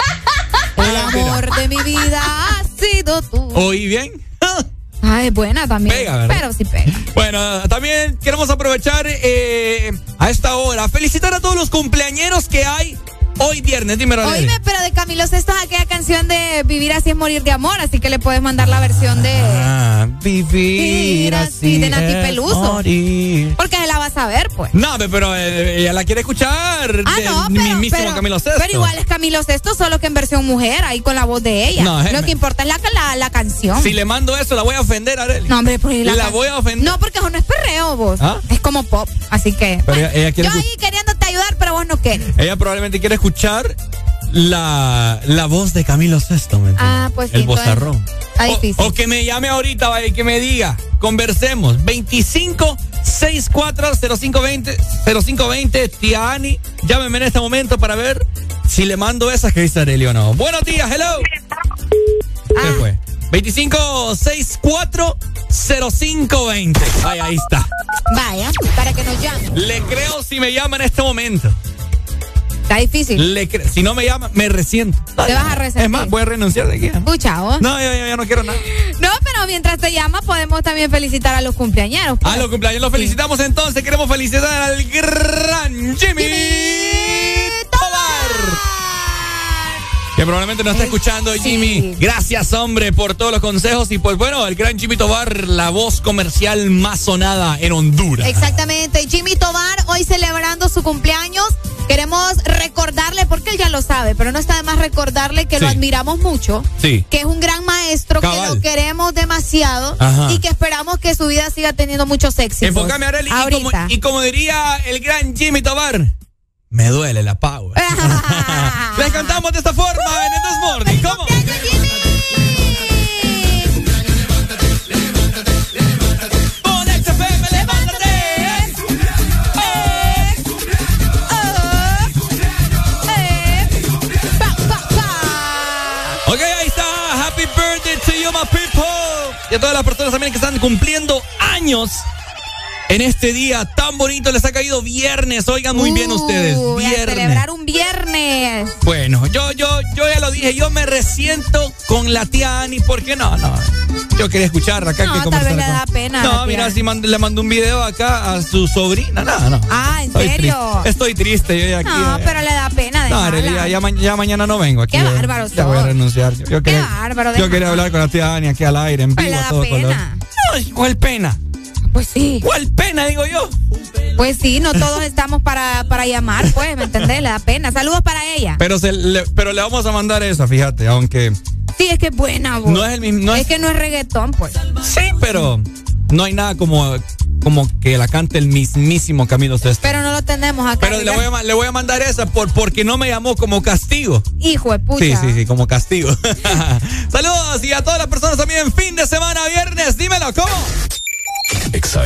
El amor de mi vida ha sido tú. ¿Oí bien? Ah, es buena también. Pega, ¿verdad? Pero sí pega. Bueno, también queremos aprovechar eh, a esta hora, felicitar a todos los cumpleañeros que hay hoy viernes. Dime, Arely. Oíme, pero de Camilo Sesto es aquella canción de Vivir así es morir de amor, así que le puedes mandar la versión de. Ah, vivir así de Nati Peluso. morir. Porque se la vas a ver, pues. No, pe- pero eh, ella la quiere escuchar. Ah, no, pero, mismísimo pero, Camilo Sesto. pero igual es Camilo Sesto, solo que en versión mujer, ahí con la voz de ella. No, eh, Lo que importa es la, la, la canción. Si le mando eso, la voy a ofender, Arely. No, hombre, pues La, can- voy a ofender. No, porque eso no es perreo, vos. ¿Ah? Es como pop, así que. Pero ella, ella quiere Yo ahí queriéndote ayudar, pero vos no querés. ella probablemente quiere escuchar la, la voz de Camilo Sesto, ¿me? Ah, pues sí, El entonces, bozarrón. Está difícil. O que me llame ahorita, vaya, que me diga. Conversemos. 25 64 0520 0520 Tía Ani, llámeme en este momento para ver si le mando esas que dice Arely o no. Buenos días, hello. ¿Qué Ah. fue? 25 64 0520 Ay, ahí está. Vaya, para que nos llame. Le creo si me llama en este momento. Está difícil. Le si no me llama, me resiento. Te vas a resentir. Es más, voy a renunciar de aquí. Escucha, vos. No, yo, yo- yo no quiero nada. No, pero mientras te llama, podemos también felicitar a los cumpleañeros. pues. A los cumpleaños los felicitamos entonces. Queremos felicitar al gran Jimmy, Tobar. Que probablemente nos está escuchando Jimmy. Gracias, hombre, por todos los consejos. Y pues bueno, el gran Jimmy Tobar, la voz comercial más sonada en Honduras. Exactamente. Jimmy Tobar, hoy celebrando su cumpleaños. Queremos recordarle, porque él ya lo sabe, pero no está de más recordarle que lo Sí. admiramos mucho. Sí. Que es un gran maestro, que lo queremos demasiado Ajá. y que esperamos que su vida siga teniendo muchos éxitos. Enfócame, Arely. Y como, y como diría el gran Jimmy Tobar, me duele la power. Les cantamos de esta forma en el This Morning. ¿Cómo? Ok, ahí está. Happy birthday to you, my people. y a todas las personas también que están cumpliendo años en este día tan bonito. Les ha caído viernes. Oigan muy bien ustedes. Uy, a Viernes. celebrar un viernes. Bueno, yo, yo, yo ya lo dije, yo me resiento con la tía Ani, porque no, no. Yo quería escucharla acá. No, que tal vez le con- da pena No, mira, si le mandó un video acá a su sobrina. No, no. Ah, ¿en Estoy serio? triste. Estoy triste, yo ya aquí. No, eh. pero le da pena No, dejarla. Arely, ya, ya ma- ya mañana no vengo aquí. Qué bárbaro Ya voy a sos. renunciar. Yo, yo quería, bárbaro, yo quería hablar con la tía Ani aquí al aire, en vivo, le a da todo color. pena. No, ¿cuál pena? Pues sí. ¿Cuál pena, digo yo? Pues sí, no todos estamos para, para llamar, pues, ¿me entendés? Le da pena. Saludos para ella. Pero, se le, pero le vamos a mandar esa, fíjate, aunque Sí, es que es buena, vos. no es el mismo. No es es, que no es reggaetón, pues. Sí, pero no hay nada como, como que la cante el mismísimo Camilo Sesto. Pero no lo tenemos acá. Pero le voy, a, le voy a mandar esa por, porque no me llamó como castigo. Hijo de pucha. Sí, sí, sí, como castigo. Saludos y a todas las personas también. Fin de semana, viernes. Dímelo, ¿cómo? Exa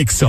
Exa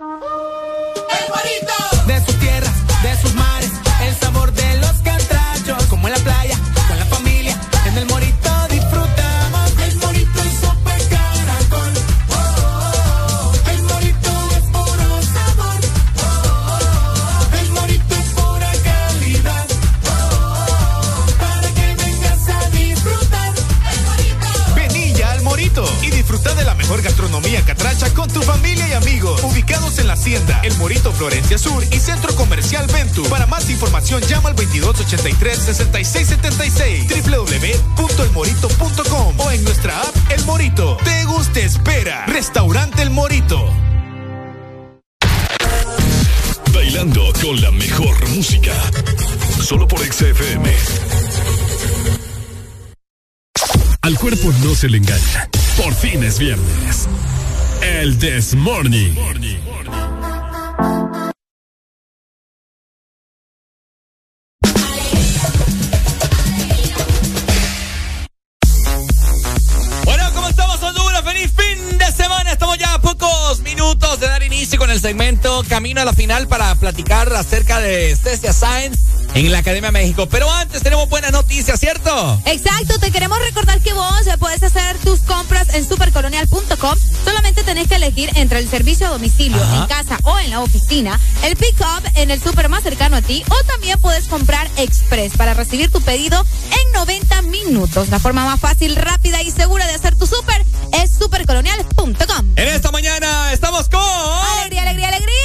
De sus tierras, de sus mares, el sabor de los catrachos, como en la playa, con la familia, en el morito disfrutamos. El morito es sopa caracol, oh, oh, oh. el morito es puro sabor, oh, el morito es pura calidad, oh, para que vengas a disfrutar. El morito. Vení ya al Morito y disfruta de la mejor gastronomía catracha con tu familia y amigos. Ubicados en la Hacienda, El Morito Florencia Sur y Centro Comercial Ventu. Para más información llama al 2283-6676 www.elmorito.com o en nuestra app El Morito. Te gusta espera. Restaurante El Morito. Bailando con la mejor música. Solo por XFM. Al cuerpo no se le engaña. Por fin es viernes. El This Morning. Bueno, ¿cómo estamos, Honduras? ¡Feliz fin de semana! Estamos ya a pocos minutos de dar inicio con el segmento Camino a la Final para platicar acerca de Cecia Sáenz en la Academia México. Pero antes tenemos buenas noticias, ¿cierto? Exacto, te queremos recordar que vos puedes hacer tus compras en supercolonial.com. Solamente tenés que elegir entre el servicio a domicilio, Ajá. en casa o en la oficina, el pick-up en el super más cercano a ti o también puedes comprar express para recibir tu pedido en 90 minutos. La forma más fácil, rápida y segura de hacer tu super es supercolonial.com. En esta mañana estamos con... ¡Alegría, alegría, alegría!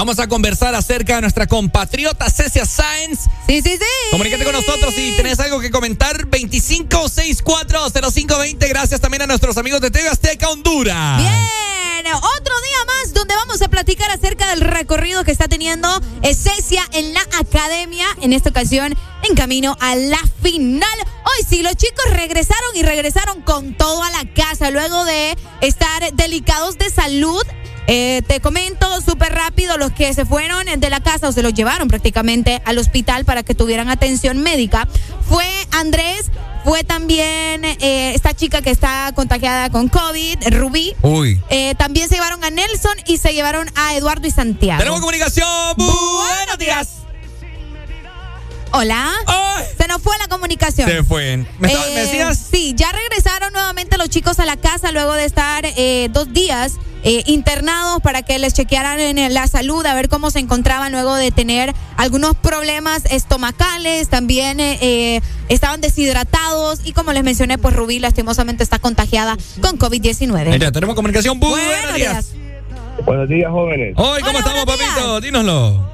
Vamos a conversar acerca de nuestra compatriota Cecia Sáenz. Sí, sí, sí. Comunícate con nosotros si tenés algo que comentar. 25640520. Gracias también a nuestros amigos de TV Azteca Honduras. Bien, otro día más donde vamos a platicar acerca del recorrido que está teniendo Cecia en la academia, en esta ocasión en camino a la final. Hoy sí, los chicos regresaron y regresaron con todo a la casa luego de estar delicados de salud. Eh, te comento súper rápido los que se fueron de la casa o se los llevaron prácticamente al hospital para que tuvieran atención médica. Fue Andrés, fue también eh, esta chica que está contagiada con COVID, Rubí. Uy. Eh, también se llevaron a Nelson y se llevaron a Eduardo y Santiago. Tenemos comunicación. Buenos días. Hola. Se nos fue la comunicación. Se fue. ¿Me, Eh, me decías? Sí, ya regresaron nuevamente los chicos a la casa luego de estar eh, dos días eh, internados para que les chequearan en la salud, a ver cómo se encontraban luego de tener algunos problemas estomacales, también eh, estaban deshidratados y como les mencioné, pues Rubí lastimosamente está contagiada con COVID-19. Mira, tenemos comunicación. Buenos, días. Buenos días, jóvenes. Hoy, ¿cómo estamos, papito? Dínoslo.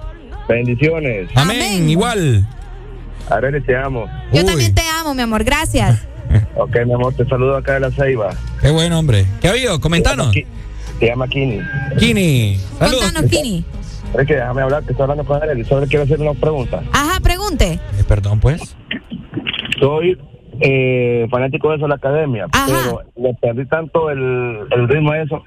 Bendiciones. Amén. Igual. Arely, te amo. Yo también te amo, mi amor, gracias. Ok, mi amor, te saludo acá de la Ceiba. Qué buen hombre. ¿Qué ha habido? Comentanos. Se llama Kini. Kini. Saludos. Contanos, Kini. Es que déjame hablar, que estoy hablando con Arely. Solo quiero hacer una pregunta. Ajá, pregunte. Eh, perdón, pues. Soy eh, fanático de eso de la academia, pero le perdí tanto el, el ritmo a eso.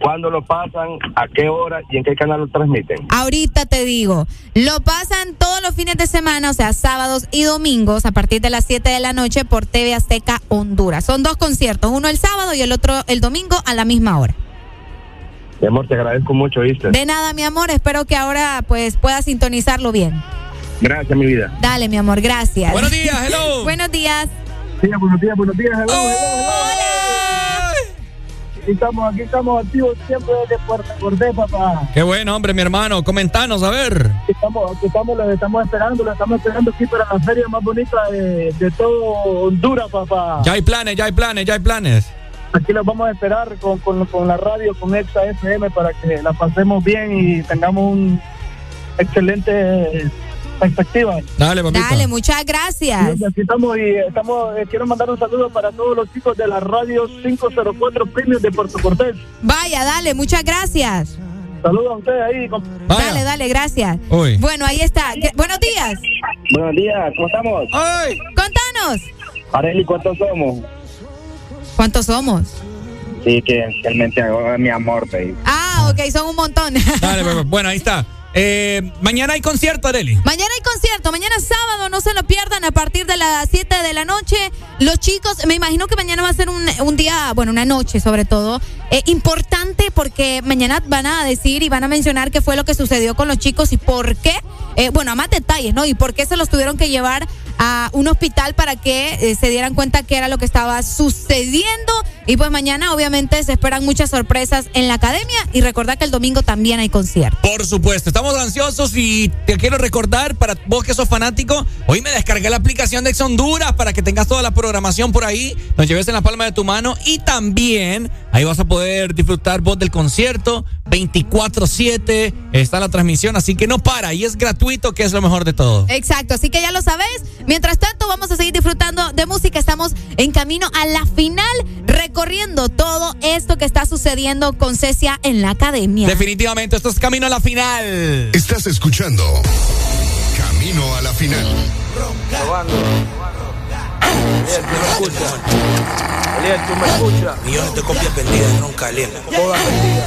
¿Cuándo lo pasan? ¿A qué hora? ¿Y en qué canal lo transmiten? Ahorita te digo, lo pasan todos los fines de semana, o sea, sábados y domingos, a partir de las 7 de la noche por TV Azteca Honduras. Son dos conciertos, uno el sábado y el otro el domingo a la misma hora. Mi amor, te agradezco mucho, ¿viste? De nada, mi amor, espero que ahora pues puedas sintonizarlo bien. Gracias, mi vida. Dale, mi amor, gracias. Buenos días, hello. Buenos días. Sí, buenos días, buenos días. Hello, Aquí estamos, aquí estamos activos siempre desde Puerto Cordés, papá. Qué buen hombre, mi hermano. Comentanos, a ver. Aquí estamos, aquí estamos, los estamos esperando, los estamos esperando aquí para la feria más bonita de, de todo Honduras, papá. Ya hay planes, ya hay planes, ya hay planes. Aquí los vamos a esperar con, con, con la radio, con Exa FM, para que la pasemos bien y tengamos un excelente perspectiva. Dale. Dale, muchas gracias. Y aquí estamos y estamos, eh, quiero mandar un saludo para todos los chicos de la radio 504 Premium de Puerto Cortés. Vaya, dale, muchas gracias. Saludos a ustedes ahí. Dale, dale, gracias. Uy. Bueno, ahí está. ¿Qué- Buenos días. Buenos días, ¿cómo estamos? ¡Ay! Contanos. Areli, ¿cuántos somos? ¿Cuántos somos? Sí, que el mente mi amor, baby. Ah, ok, son un montón. Dale, pues, bueno, ahí está. Eh, mañana hay concierto, Areli. Mañana hay concierto, mañana sábado, no se lo pierdan a partir de las 7 de la noche. Los chicos, me imagino que mañana va a ser un, día, bueno, una noche sobre todo, eh, importante porque mañana van a decir y van a mencionar qué fue lo que sucedió con los chicos y por qué, eh, bueno, a más detalles, ¿no? Y por qué se los tuvieron que llevar a un hospital para que eh, se dieran cuenta qué era lo que estaba sucediendo. Y pues mañana obviamente se esperan muchas sorpresas en la academia y recordar que el domingo también hay concierto. Por supuesto, estamos ansiosos y te quiero recordar para vos que sos fanático, hoy me descargué la aplicación de Ex Honduras para que tengas toda la programación por ahí, nos lleves en la palma de tu mano y también ahí vas a poder disfrutar vos del concierto 24/7, está la transmisión, así que no para y es gratuito que es lo mejor de todo. Exacto, así que ya lo sabes. Mientras tanto, vamos a seguir disfrutando de música. Estamos en camino a la final, recorriendo todo esto que está sucediendo con Cecia en la academia. Definitivamente, esto es camino a la final. Estás escuchando Camino a la Final. Eliel, ¿tú me escuchas? Eliel, ¿tú me escuchas? Millones de copias vendidas Ronca, Eliel. Todas vendidas.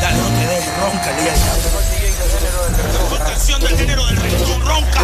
Dale, no te des, Ronca, Eliel. Protección del género del reggaetón, ronca.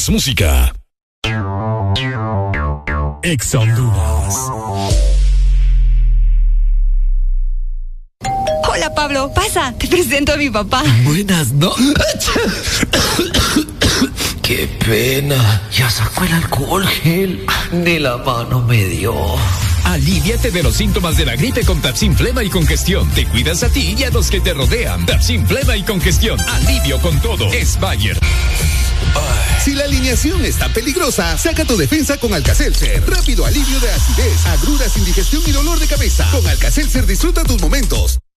Más música. Ex Honduras. Hola Pablo, pasa, te presento a mi papá. Buenas noches. Qué pena. Ya sacó el alcohol gel. Ni la mano me dio. Aliviate de los síntomas de la gripe con Tapsin Flema y Congestión. Te cuidas a ti y a los que te rodean. Tapsin Flema y Congestión. Alivio con todo. Es Bayer. Si la alineación está peligrosa, saca tu defensa con Alcacelser. Rápido alivio de acidez, agruras, indigestión y dolor de cabeza. Con Alcacelser disfruta tus momentos.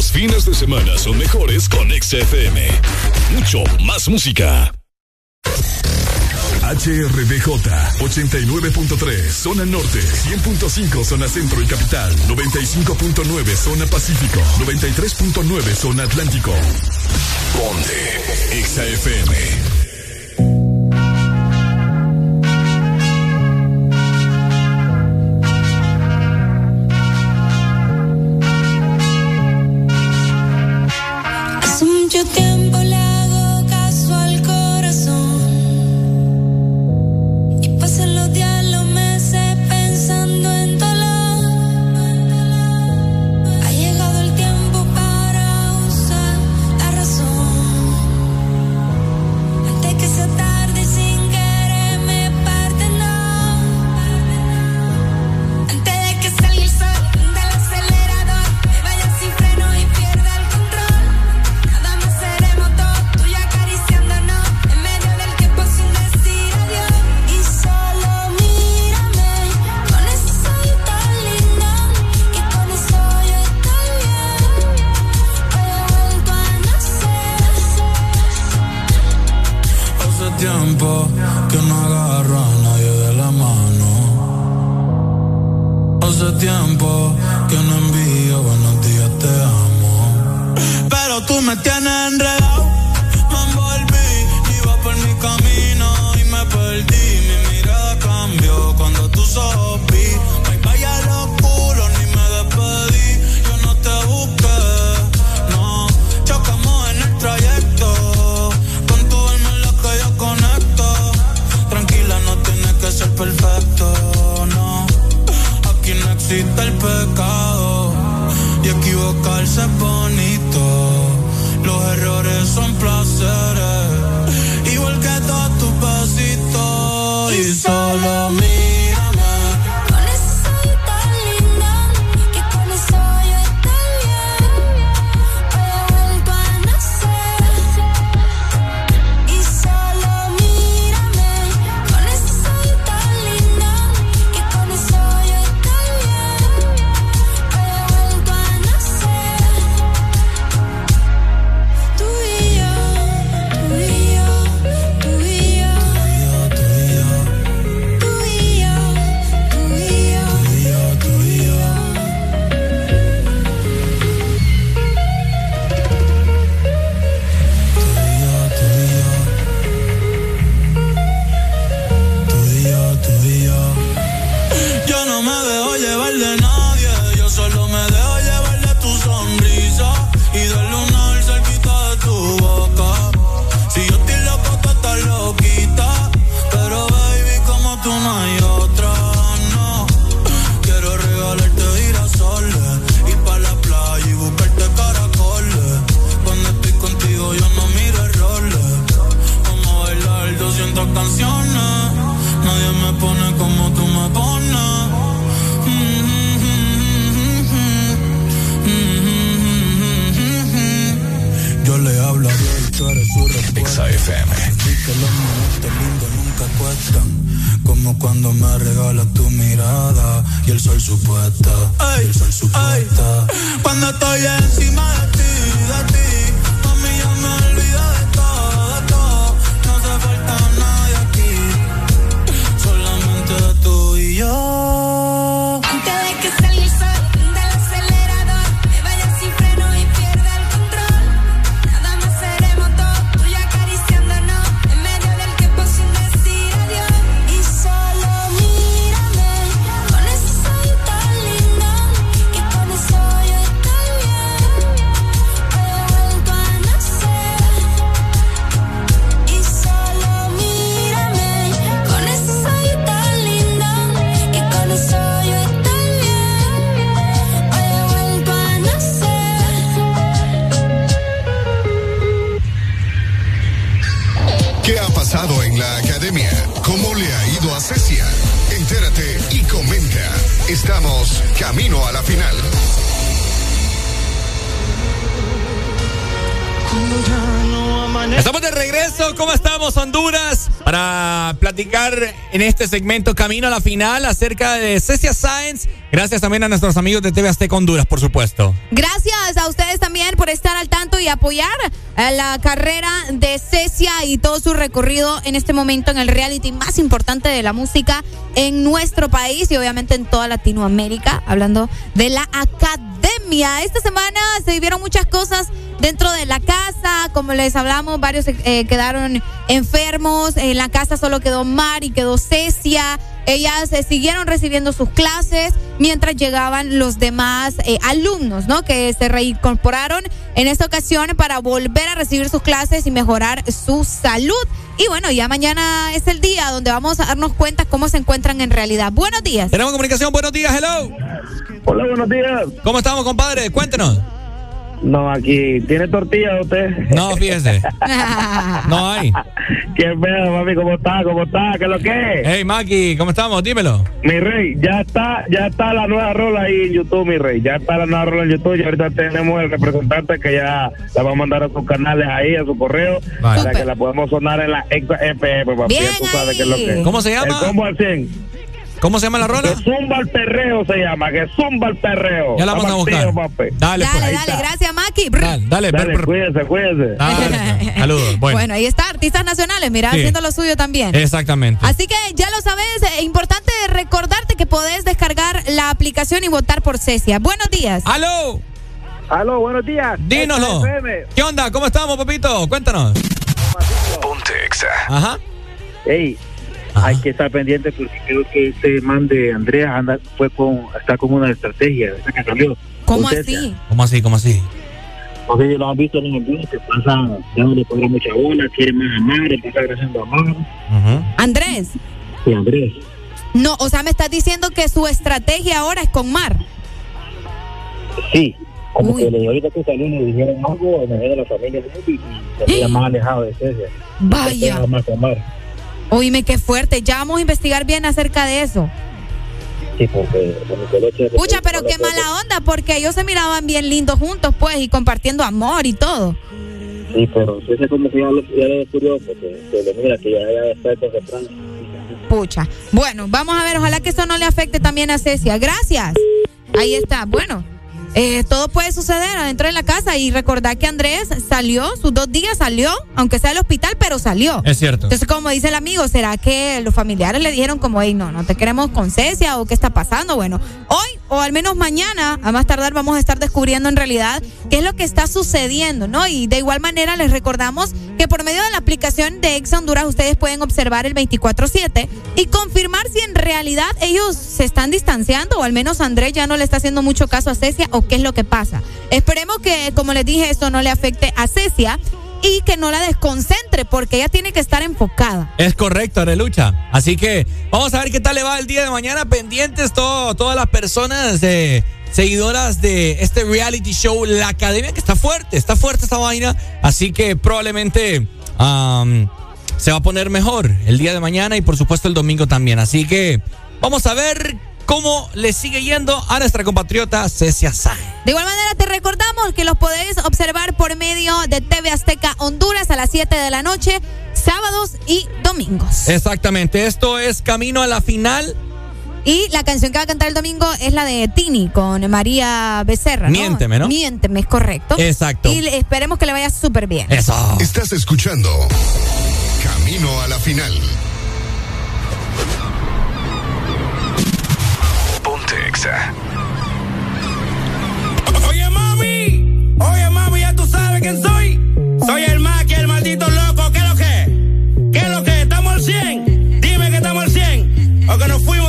Los fines de semana son mejores con XFM. Mucho más música. HRBJ 89.3 Zona Norte 100.5 Zona Centro y Capital 95.9 Zona Pacífico 93.9 Zona Atlántico Ponte XFM este segmento Camino a la Final acerca de Cecia Science. Gracias también a nuestros amigos de TV Azteca Honduras, por supuesto. Gracias a ustedes también por estar al tanto y apoyar a la carrera de Cecia y todo su recorrido en este momento en el reality más importante de la música en nuestro país y obviamente en toda Latinoamérica, hablando de la academia. Esta semana se vivieron muchas cosas dentro de la casa, como les hablamos, varios eh, quedaron enfermos, en la casa solo quedó Mar y quedó Cecia. Ellas eh, siguieron recibiendo sus clases mientras llegaban los demás eh, alumnos, ¿no? Que se reincorporaron en esta ocasión para volver a recibir sus clases y mejorar su salud. Y bueno, ya mañana es el día donde vamos a darnos cuenta cómo se encuentran en realidad. Buenos días. Tenemos comunicación, buenos días, hello. Hola, buenos días. ¿Cómo estamos, compadre? Cuéntenos. No, aquí, ¿tiene tortilla usted? No, fíjese. No hay. Qué pedo, mami, ¿cómo está? ¿Cómo está? ¿Qué es lo que es? Hey, Maki, ¿cómo estamos? Dímelo. Mi rey, ya está, ya está la nueva rola ahí en YouTube, mi rey. Ya está la nueva rola en YouTube y ahorita tenemos el representante que ya la va a mandar a sus canales ahí, a su correo, Vale. para que la podamos sonar en la ex FM, papi. Bien tú sabes qué es lo que es. ¿Cómo se llama? El combo al 100. ¿Cómo se llama la rola? Que zumba el perreo se llama, que zumba el perreo. Ya la vamos a buscar. papi. Dale, Dale, pues. dale, gracias, Maki. Dale, dale, Dale, brr, brr. cuídese, cuídese. Dale, pues. Saludos. Bueno. Bueno, ahí está, artistas nacionales, mira, Sí. haciendo lo suyo también. exactamente. Así que ya lo sabes, eh, importante recordarte que podés descargar la aplicación y votar por Cecia. Buenos días. ¡Aló! Aló, buenos días. Dínoslo. FM. ¿Qué onda? ¿Cómo estamos, papito? Cuéntanos. Ponte Exa. Ajá. Ey, Ajá. hay que estar pendiente porque creo que este man de Andrea anda, fue con, está con una estrategia, esa que cambió. ¿Cómo Usted, así? ¿Cómo así? ¿Cómo así? No sé si lo han visto en el video, que pasan, ya no le cobran mucha bola, quiere más amar, empieza agradeciendo a amar. Ujú. Andrés. Sí, Andrés. No, o sea, me estás diciendo que su estrategia ahora es con Mar. Sí, como que le ahorita que salió le dijeron algo en de la familia de y, y se veía más alejado de Cecia. Vaya. Más con Mar. Oíme, qué fuerte. Ya vamos a investigar bien acerca de eso. Sí, porque Pucha, pero qué mala onda, porque ellos se miraban bien lindos juntos, pues, y compartiendo amor y todo. Sí, pero como que ya, lo- ya descubrió porque se mira que ya, ya está concentrando. Pucha. Bueno, vamos a ver, ojalá que eso no le afecte también a Cecia. Gracias. Ahí está. Bueno, eh, todo puede suceder adentro de la casa y recordar que Andrés salió, sus dos días salió, aunque sea del hospital, pero salió. Es cierto. Entonces, como dice el amigo, ¿será que los familiares le dijeron como, hey, no, no te queremos con Cecia o qué está pasando? Bueno, hoy o al menos mañana, a más tardar, vamos a estar descubriendo en realidad qué es lo que está sucediendo, ¿no? Y de igual manera les recordamos que por medio de la aplicación de Exa Honduras ustedes pueden observar el 24-7 y confirmar si en realidad ellos se están distanciando o al menos Andrés ya no le está haciendo mucho caso a Cecia o qué es lo que pasa. Esperemos que, como les dije, esto no le afecte a Cecia y que no la desconcentre porque ella tiene que estar enfocada. Es correcto, Arelucha. Así que vamos a ver qué tal le va el día de mañana. Pendientes todo, todas las personas seguidoras de este reality show, La Academia, que está fuerte, está fuerte esta vaina. Así que probablemente se va a poner mejor el día de mañana y por supuesto el domingo también. Así que vamos a ver cómo le sigue yendo a nuestra compatriota Cecia Sáenz. De igual manera te recordamos que los podéis observar por medio de TV Azteca Honduras a las 7 de la noche, sábados y domingos. Exactamente, esto es Camino a la Final. Y la canción que va a cantar el domingo es la de Tini con María Becerra. ¿no? Miénteme, ¿no? Miénteme, es correcto. Exacto. Y esperemos que le vaya súper bien. Estás escuchando Camino a la final. Oye, mami, oye, mami, ya tú sabes quién soy. Soy el Maki, el maldito loco. ¿Qué es lo que? ¿Qué es lo que? ¿Estamos al 100? Dime que estamos al 100. O que nos fuimos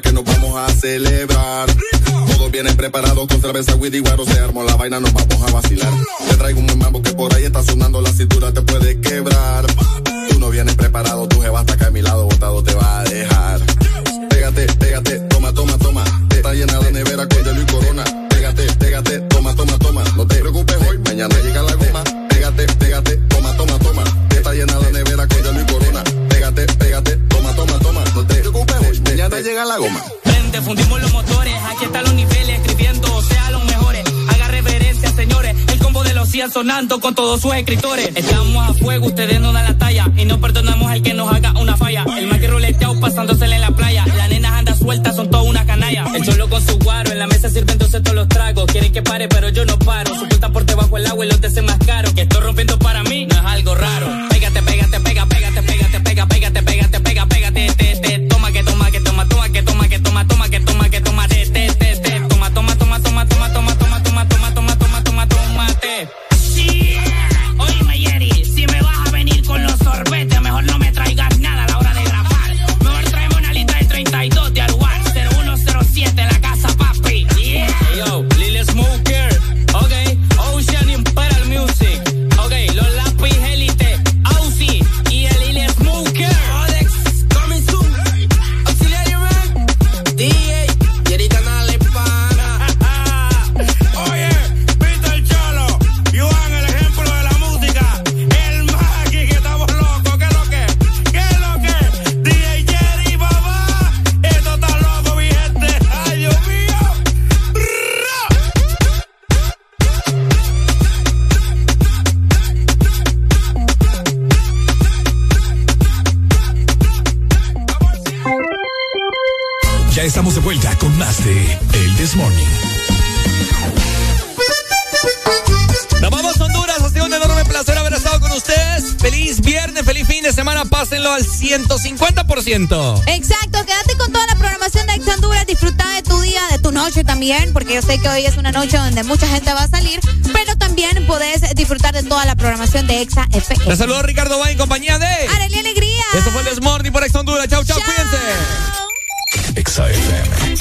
que nos vamos a celebrar. Todos vienen preparados con cerveza, weed y guaro, se armó la vaina, nos vamos a vacilar. Te traigo un buen mambo que por ahí está sonando, la cintura te puede quebrar. Tú no vienes preparado, tu jeva hasta acá a mi lado, botado te va a dejar. Pégate, pégate, toma, toma, toma. Te está llena la nevera con hielo y corona. Pégate, pégate, toma, toma, toma. No te preocupes hoy, mañana llega la llega la goma. Prende, fundimos los motores. Aquí están los niveles, escribiendo, sea los mejores. Haga reverencia, señores. El combo de los 100 sonando con todos sus escritores. Estamos a fuego, ustedes no dan la talla. Y no perdonamos al que nos haga una falla. El más que roleteado pasándosele en la playa. Las nenas andan sueltas, son todas una canalla. El cholo con su guaro, en la mesa sirviéndose todos los tragos. Quieren que pare, pero yo no paro. Su puta por debajo el agua y los te más caro. Que estoy rompiendo para mí, no es algo raro. Pásenlo al 150%. Exacto, quédate con toda la programación de Honduras, disfruta de tu día, de tu noche también, porque yo sé que hoy es una noche donde mucha gente va a salir, pero también podés disfrutar de toda la programación de Exa FM. Te saludo Ricardo Bay en compañía de Arely Alegría. Esto fue el This Morning por Ex Honduras. Chau, chau, cuídense. Exa FM.